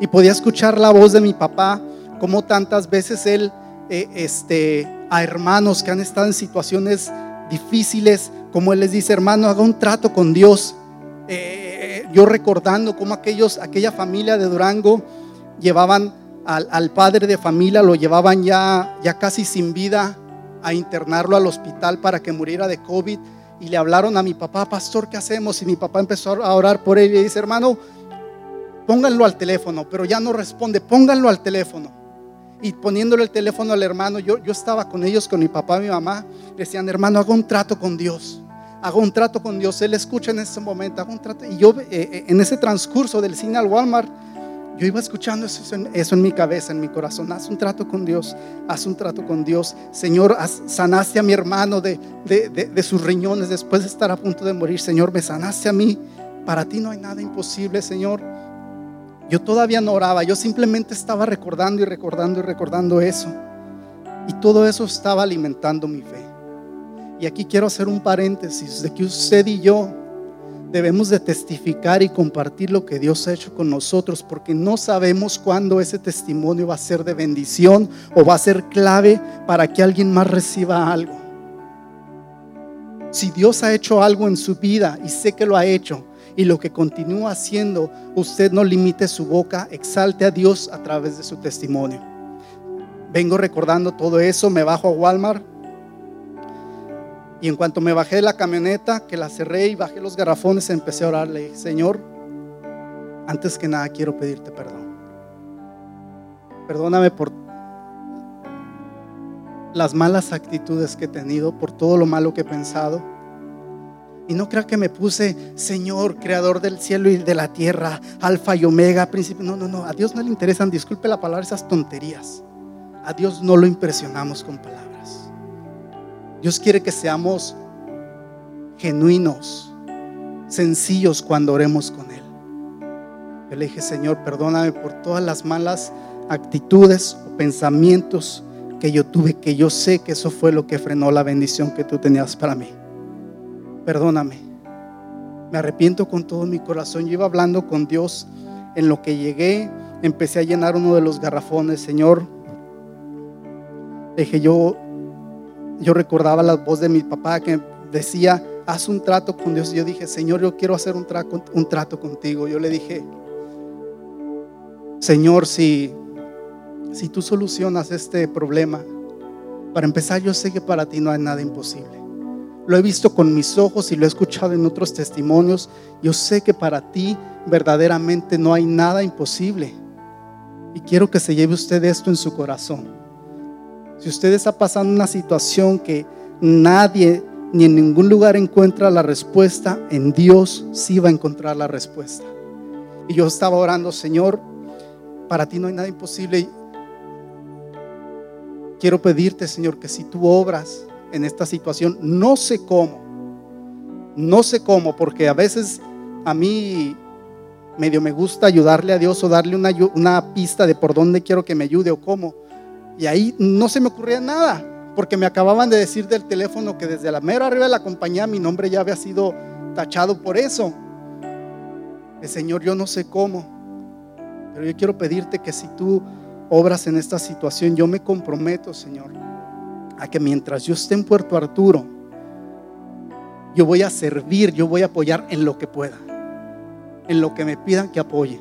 Y podía escuchar la voz de mi papá como tantas veces Él, eh, este, a hermanos que han estado en situaciones difíciles, como Él les dice, hermano, haga un trato con Dios. Eh, yo recordando cómo aquellos, aquella familia de Durango llevaban al, padre de familia, lo llevaban ya, ya casi sin vida a internarlo al hospital para que muriera de COVID. Y le hablaron a mi papá, pastor, ¿qué hacemos? Y mi papá empezó a orar por él y le dice, hermano, pónganlo al teléfono, pero ya no responde, pónganlo al teléfono y poniéndole el teléfono al hermano, yo, yo estaba con ellos, con mi papá y mi mamá, decían, hermano, hago un trato con Dios, hago un trato con Dios, Él escucha en ese momento, hago un trato. Y yo eh, eh, en ese transcurso del cine al Walmart, yo iba escuchando eso, en mi cabeza, en mi corazón. Haz un trato con Dios, haz un trato con Dios. Señor, sanaste a mi hermano de, de, de, sus riñones después de estar a punto de morir. Señor, me sanaste a mí. Para ti no hay nada imposible, Señor. Yo todavía no oraba, yo simplemente estaba recordando y recordando y recordando eso. Y todo eso estaba alimentando mi fe. Y aquí quiero hacer un paréntesis de que usted y yo debemos de testificar y compartir lo que Dios ha hecho con nosotros, porque no sabemos cuándo ese testimonio va a ser de bendición o va a ser clave para que alguien más reciba algo. Si Dios ha hecho algo en su vida y sé que lo ha hecho, y lo que continúa haciendo, usted no limite su boca, exalte a Dios a través de su testimonio. Vengo recordando todo eso, me bajo a Walmart y en cuanto me bajé de la camioneta, que la cerré y bajé los garrafones, empecé a orarle, Señor, Antes que nada quiero pedirte perdón. Perdóname por las malas actitudes que he tenido, por todo lo malo que he pensado. Y no crea que me puse, Señor, creador del cielo y de la tierra, alfa y omega, príncipe. No, no, no, a Dios no le interesan, disculpe la palabra, esas tonterías. A Dios no lo impresionamos con palabras. Dios quiere que seamos genuinos, sencillos cuando oremos con Él. Yo le dije, Señor, perdóname por todas las malas actitudes o pensamientos que yo tuve, que yo sé que eso fue lo que frenó la bendición que tú tenías para mí. Perdóname. Me arrepiento con todo mi corazón. Yo iba hablando con Dios en lo que llegué, empecé a llenar uno de los garrafones, Señor. Dije, yo, yo recordaba la voz de mi papá que decía, haz un trato con Dios. Yo dije, Señor, yo quiero hacer un, un trato contigo. Yo le dije, Señor, si si tú solucionas este problema, para empezar yo sé que para ti no hay nada imposible. Lo he visto con mis ojos y lo he escuchado en otros testimonios. Yo sé que para ti verdaderamente no hay nada imposible. Y quiero que se lleve usted esto en su corazón. Si usted está pasando una situación que nadie ni en ningún lugar encuentra la respuesta, en Dios sí va a encontrar la respuesta. Y yo estaba orando, Señor, para ti no hay nada imposible. Quiero pedirte, Señor, que si tú obras en esta situación, no sé cómo, no sé cómo, porque a veces a mí medio me gusta ayudarle a Dios o darle una, una pista de por dónde quiero que me ayude o cómo. Y ahí no se me ocurría nada, porque me acababan de decir del teléfono que desde la mera arriba de la compañía mi nombre ya había sido tachado por eso. Señor, yo no sé cómo, pero yo quiero pedirte que si tú obras en esta situación, yo me comprometo, Señor, a que mientras yo esté en Puerto Arturo, yo voy a servir, yo voy a apoyar en lo que pueda, en lo que me pidan que apoye.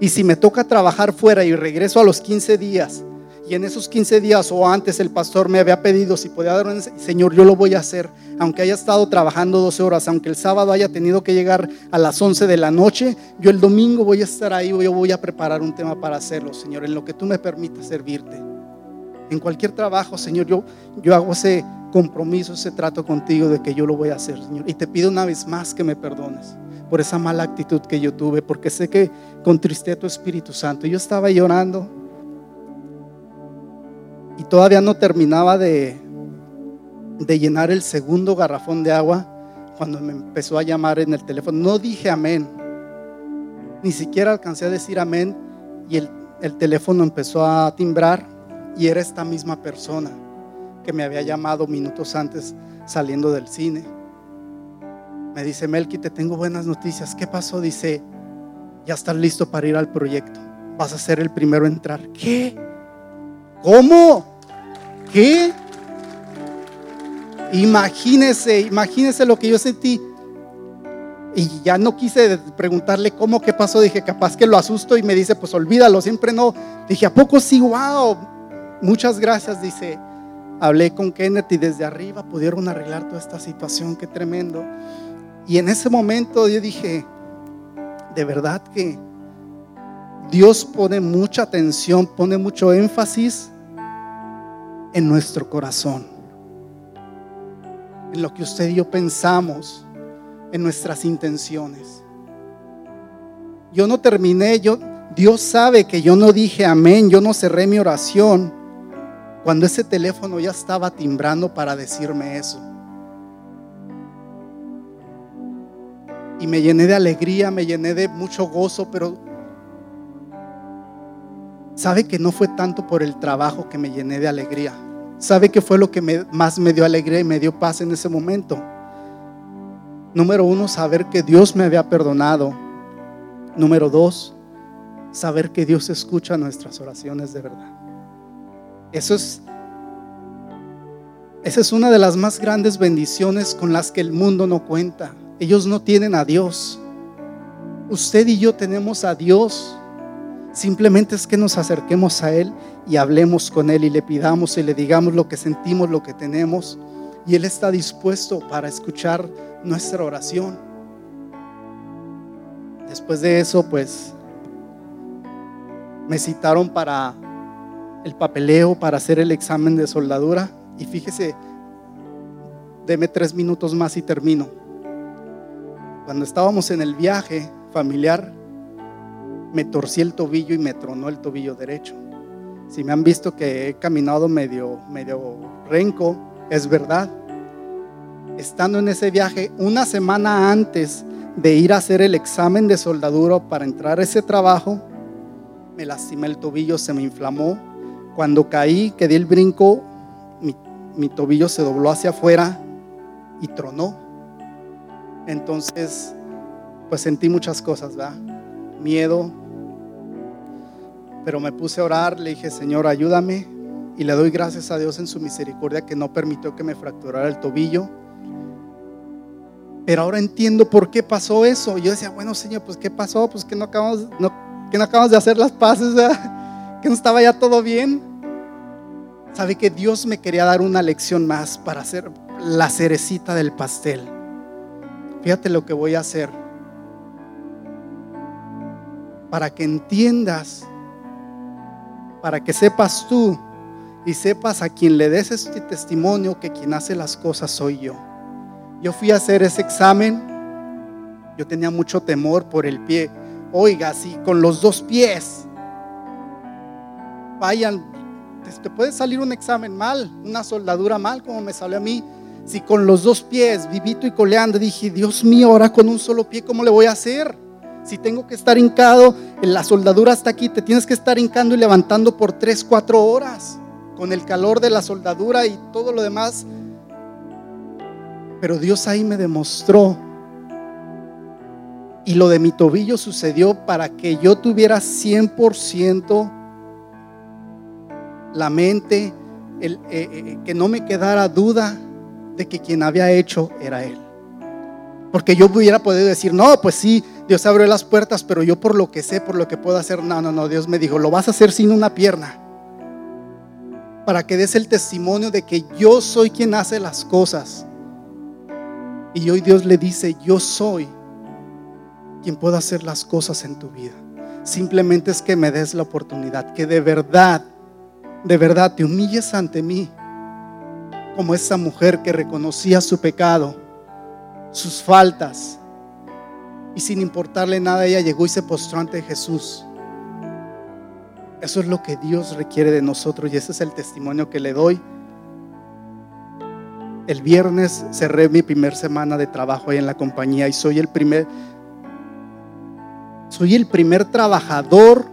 Y si me toca trabajar fuera y regreso a los 15 días, y en esos 15 días o antes el pastor me había pedido si podía dar un Señor, yo lo voy a hacer, aunque haya estado trabajando 12 horas, aunque el sábado haya tenido que llegar a las 11 de la noche, yo el domingo voy a estar ahí, yo voy a preparar un tema para hacerlo, Señor, en lo que tú me permitas servirte. En cualquier trabajo, Señor, yo, yo hago ese compromiso, ese trato contigo de que yo lo voy a hacer, Señor. Y te pido una vez más que me perdones por esa mala actitud que yo tuve, porque sé que contristé a tu Espíritu Santo. Yo estaba llorando y todavía no terminaba de, de llenar el segundo garrafón de agua cuando me empezó a llamar en el teléfono. No dije amén, ni siquiera alcancé a decir amén y el, el teléfono empezó a timbrar y era esta misma persona que me había llamado minutos antes saliendo del cine. Me dice, Melky, te tengo buenas noticias. ¿Qué pasó? Dice, ya estás listo para ir al proyecto. Vas a ser el primero en entrar. ¿Qué? ¿Cómo? ¿Qué? Imagínese, imagínese lo que yo sentí. Y ya no quise preguntarle cómo, qué pasó. Dije, capaz que lo asusto y me dice, pues olvídalo, siempre no. Dije, ¿a poco sí? Wow, muchas gracias. Dice, hablé con Kenneth y desde arriba pudieron arreglar toda esta situación, qué tremendo. Y en ese momento yo dije, de verdad que Dios pone mucha atención, pone mucho énfasis en nuestro corazón, en lo que usted y yo pensamos, en nuestras intenciones. Yo no terminé, yo, Dios sabe que yo no dije amén, yo no cerré mi oración cuando ese teléfono ya estaba timbrando para decirme eso. Y me llené de alegría, me llené de mucho gozo, pero sabe que no fue tanto por el trabajo que me llené de alegría. ¿Sabe qué fue lo que más me dio alegría y me dio paz en ese momento? Número uno, saber que Dios me había perdonado. Número dos, saber que Dios escucha nuestras oraciones de verdad. Eso es, esa es una de las más grandes bendiciones con las que el mundo no cuenta. Ellos no tienen a Dios. Usted y yo tenemos a Dios. Simplemente es que nos acerquemos a Él y hablemos con Él y le pidamos y le digamos lo que sentimos, lo que tenemos. Y Él está dispuesto para escuchar nuestra oración. Después de eso, pues me citaron para el papeleo, para hacer el examen de soldadura. Y fíjese, deme tres minutos más y termino. Cuando estábamos en el viaje familiar, me torcí el tobillo y me tronó el tobillo derecho. Si me han visto que he caminado medio, medio renco, es verdad. Estando en ese viaje, una semana antes de ir a hacer el examen de soldadura para entrar a ese trabajo, me lastimé el tobillo, se me inflamó. Cuando caí, que di el brinco, mi, mi tobillo se dobló hacia afuera y tronó. Entonces, pues sentí muchas cosas, ¿verdad? Miedo. Pero me puse a orar, le dije, Señor, ayúdame. Y le doy gracias a Dios en su misericordia que no permitió que me fracturara el tobillo. Pero ahora entiendo por qué pasó eso. Yo decía, bueno, Señor, pues ¿qué pasó? Pues que no acabamos, que no acabamos de hacer las paces, que no estaba ya todo bien. Sabe que Dios me quería dar una lección más para hacer la cerecita del pastel. Fíjate lo que voy a hacer. Para que entiendas, para que sepas tú y sepas a quien le des este testimonio que quien hace las cosas soy yo. Yo fui a hacer ese examen, yo tenía mucho temor por el pie. Oiga, si con los dos pies vayan, te puede salir un examen mal, una soldadura mal, como me salió a mí. Si con los dos pies, vivito y coleando, dije, Dios mío, ahora con un solo pie, ¿cómo le voy a hacer? Si tengo que estar hincado, la soldadura está aquí, te tienes que estar hincando y levantando por tres, cuatro horas, con el calor de la soldadura y todo lo demás. Pero Dios ahí me demostró. Y lo de mi tobillo sucedió para que yo tuviera 100% la mente, el, eh, eh, que no me quedara duda de que quien había hecho era Él. Porque yo hubiera podido decir, no, pues sí, Dios abrió las puertas, pero yo por lo que sé, por lo que puedo hacer, no, no, no, Dios me dijo, lo vas a hacer sin una pierna. Para que des el testimonio de que yo soy quien hace las cosas. Y hoy Dios le dice, yo soy quien puede hacer las cosas en tu vida. Simplemente es que me des la oportunidad, que de verdad, de verdad te humilles ante mí como esa mujer que reconocía su pecado, sus faltas, y sin importarle nada, ella llegó y se postró ante Jesús. Eso es lo que Dios requiere de nosotros y ese es el testimonio que le doy. El viernes cerré mi primer semana de trabajo ahí en la compañía y soy el primer soy el primer trabajador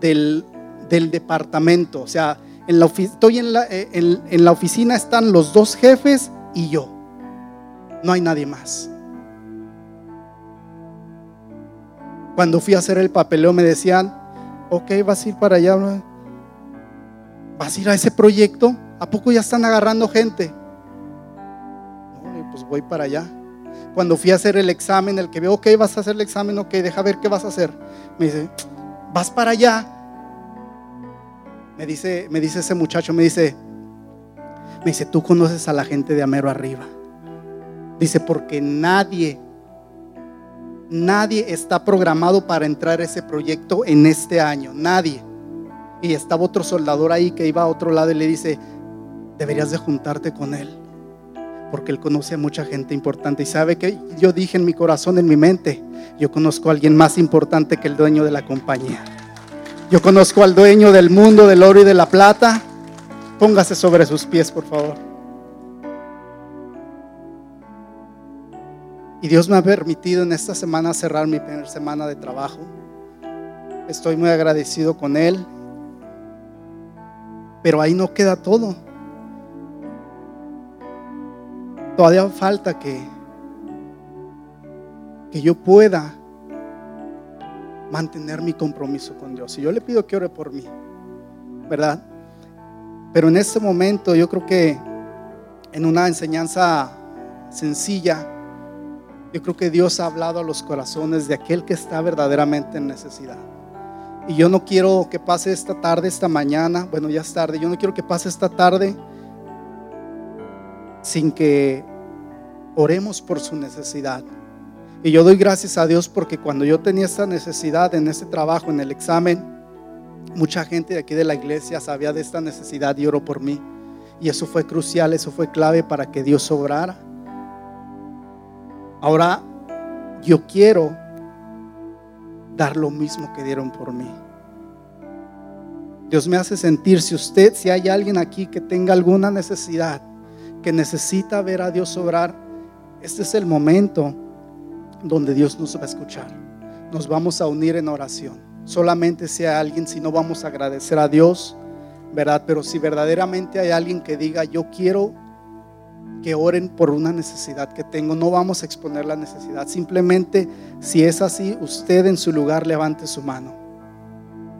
del, del departamento, o sea, en la, estoy en la, eh, en, la oficina, están los dos jefes y yo. No hay nadie más. Cuando fui a hacer el papeleo me decían, ok, vas a ir para allá, vas a ir a ese proyecto, ¿a poco ya están agarrando gente? Pues voy para allá. Cuando fui a hacer el examen, el que veo, ok, vas a hacer el examen, ok, deja ver qué vas a hacer. Me dice, vas para allá, me dice, me dice ese muchacho, me dice, me dice, tú conoces a la gente de Amero arriba. Dice, porque nadie, nadie está programado para entrar a ese proyecto en este año, nadie. Y estaba otro soldador ahí que iba a otro lado y le dice, deberías de juntarte con él, porque él conoce a mucha gente importante y sabe que yo dije en mi corazón, en mi mente, yo conozco a alguien más importante que el dueño de la compañía. Yo conozco al dueño del mundo, del oro y de la plata. Póngase sobre sus pies, por favor. Y Dios me ha permitido en esta semana cerrar mi primera semana de trabajo. Estoy muy agradecido con Él. Pero ahí no queda todo. Todavía falta que, que yo pueda mantener mi compromiso con Dios. Y yo le pido que ore por mí, ¿verdad? Pero en este momento yo creo que en una enseñanza sencilla, yo creo que Dios ha hablado a los corazones de aquel que está verdaderamente en necesidad. Y yo no quiero que pase esta tarde, esta mañana, bueno, ya es tarde, yo no quiero que pase esta tarde sin que oremos por su necesidad. Y yo doy gracias a Dios porque cuando yo tenía esta necesidad en ese trabajo, en el examen, mucha gente de aquí de la iglesia sabía de esta necesidad y oró por mí. Y eso fue crucial, eso fue clave para que Dios obrara. Ahora yo quiero dar lo mismo que dieron por mí. Dios me hace sentir, si usted, si hay alguien aquí que tenga alguna necesidad, que necesita ver a Dios obrar, este es el momento donde Dios nos va a escuchar. Nos vamos a unir en oración. Solamente si hay alguien, si no vamos a agradecer a Dios, ¿verdad? Pero si verdaderamente hay alguien que diga, yo quiero que oren por una necesidad que tengo, no vamos a exponer la necesidad. Simplemente, si es así, usted en su lugar levante su mano.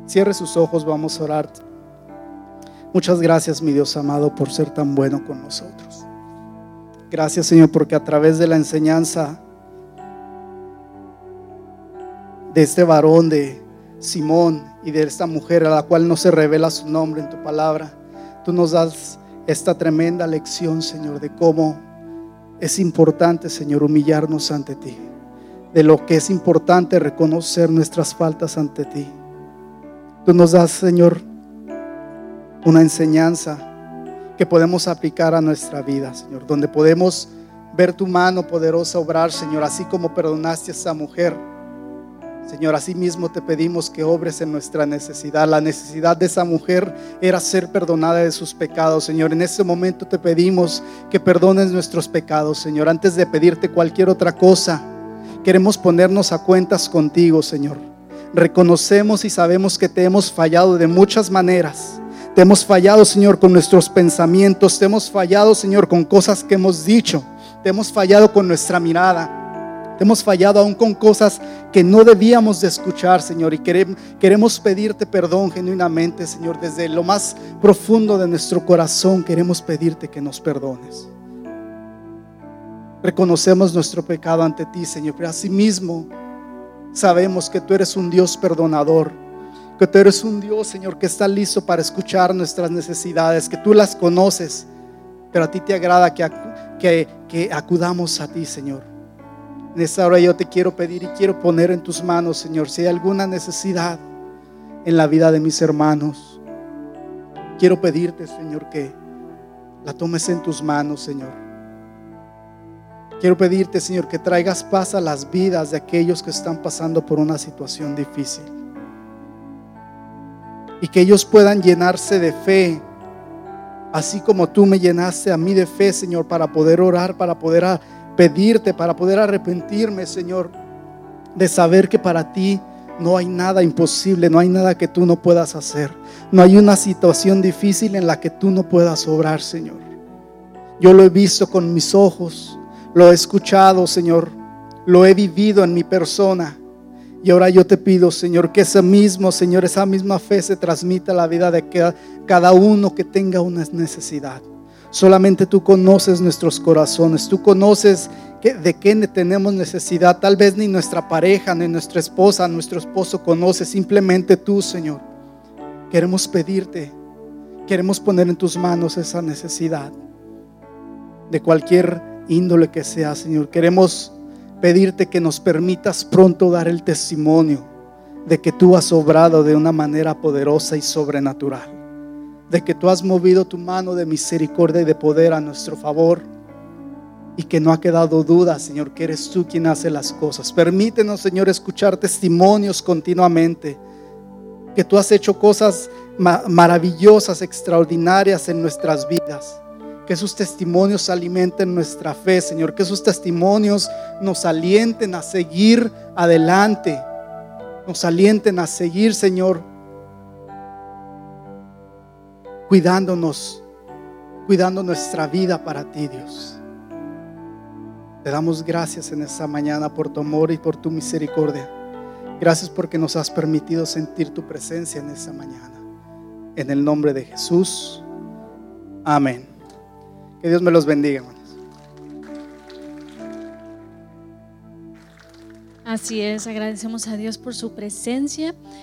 Cierre sus ojos, vamos a orar. Muchas gracias, mi Dios amado, por ser tan bueno con nosotros. Gracias, Señor, porque a través de la enseñanza de este varón, de Simón y de esta mujer a la cual no se revela su nombre en tu palabra. Tú nos das esta tremenda lección, Señor, de cómo es importante, Señor, humillarnos ante ti. De lo que es importante reconocer nuestras faltas ante ti. Tú nos das, Señor, una enseñanza que podemos aplicar a nuestra vida, Señor, donde podemos ver tu mano poderosa obrar, Señor, así como perdonaste a esa mujer Señor, mismo te pedimos que obres en nuestra necesidad. La necesidad de esa mujer era ser perdonada de sus pecados, Señor. En este momento te pedimos que perdones nuestros pecados, Señor. Antes de pedirte cualquier otra cosa, queremos ponernos a cuentas contigo, Señor. Reconocemos y sabemos que te hemos fallado de muchas maneras. Te hemos fallado, Señor, con nuestros pensamientos. Te hemos fallado, Señor, con cosas que hemos dicho. Te hemos fallado con nuestra mirada hemos fallado aún con cosas que no debíamos de escuchar, Señor. Y queremos pedirte perdón genuinamente, Señor. Desde lo más profundo de nuestro corazón queremos pedirte que nos perdones. Reconocemos nuestro pecado ante ti, Señor. Pero asimismo sabemos que tú eres un Dios perdonador. Que tú eres un Dios, Señor, que está listo para escuchar nuestras necesidades. Que tú las conoces. Pero a ti te agrada que acudamos a ti, Señor. En esta hora yo te quiero pedir y quiero poner en tus manos, Señor, si hay alguna necesidad en la vida de mis hermanos. Quiero pedirte, Señor, que la tomes en tus manos, Señor. Quiero pedirte, Señor, que traigas paz a las vidas de aquellos que están pasando por una situación difícil. Y que ellos puedan llenarse de fe, así como tú me llenaste a mí de fe, Señor, para poder orar, para poder pedirte para poder arrepentirme, Señor, de saber que para ti no hay nada imposible, no hay nada que tú no puedas hacer. No hay una situación difícil en la que tú no puedas obrar, Señor. Yo lo he visto con mis ojos, lo he escuchado, Señor, lo he vivido en mi persona. Y ahora yo te pido, Señor, que ese mismo, Señor, esa misma fe se transmita a la vida de cada uno que tenga una necesidad. Solamente tú conoces nuestros corazones, tú conoces de qué tenemos necesidad. Tal vez ni nuestra pareja, ni nuestra esposa, nuestro esposo conoce, simplemente tú, Señor. Queremos pedirte, queremos poner en tus manos esa necesidad de cualquier índole que sea, Señor. Queremos pedirte que nos permitas pronto dar el testimonio de que tú has obrado de una manera poderosa y sobrenatural de que tú has movido tu mano de misericordia y de poder a nuestro favor y que no ha quedado duda, Señor, que eres tú quien hace las cosas. Permítenos, Señor, escuchar testimonios continuamente, que tú has hecho cosas maravillosas, extraordinarias en nuestras vidas. Que esos testimonios alimenten nuestra fe, Señor. Que esos testimonios nos alienten a seguir adelante. Nos alienten a seguir, Señor, cuidándonos, cuidando nuestra vida para ti, Dios. Te damos gracias en esta mañana por tu amor y por tu misericordia. Gracias porque nos has permitido sentir tu presencia en esta mañana. En el nombre de Jesús. Amén. Que Dios me los bendiga, hermanos. Así es, agradecemos a Dios por su presencia.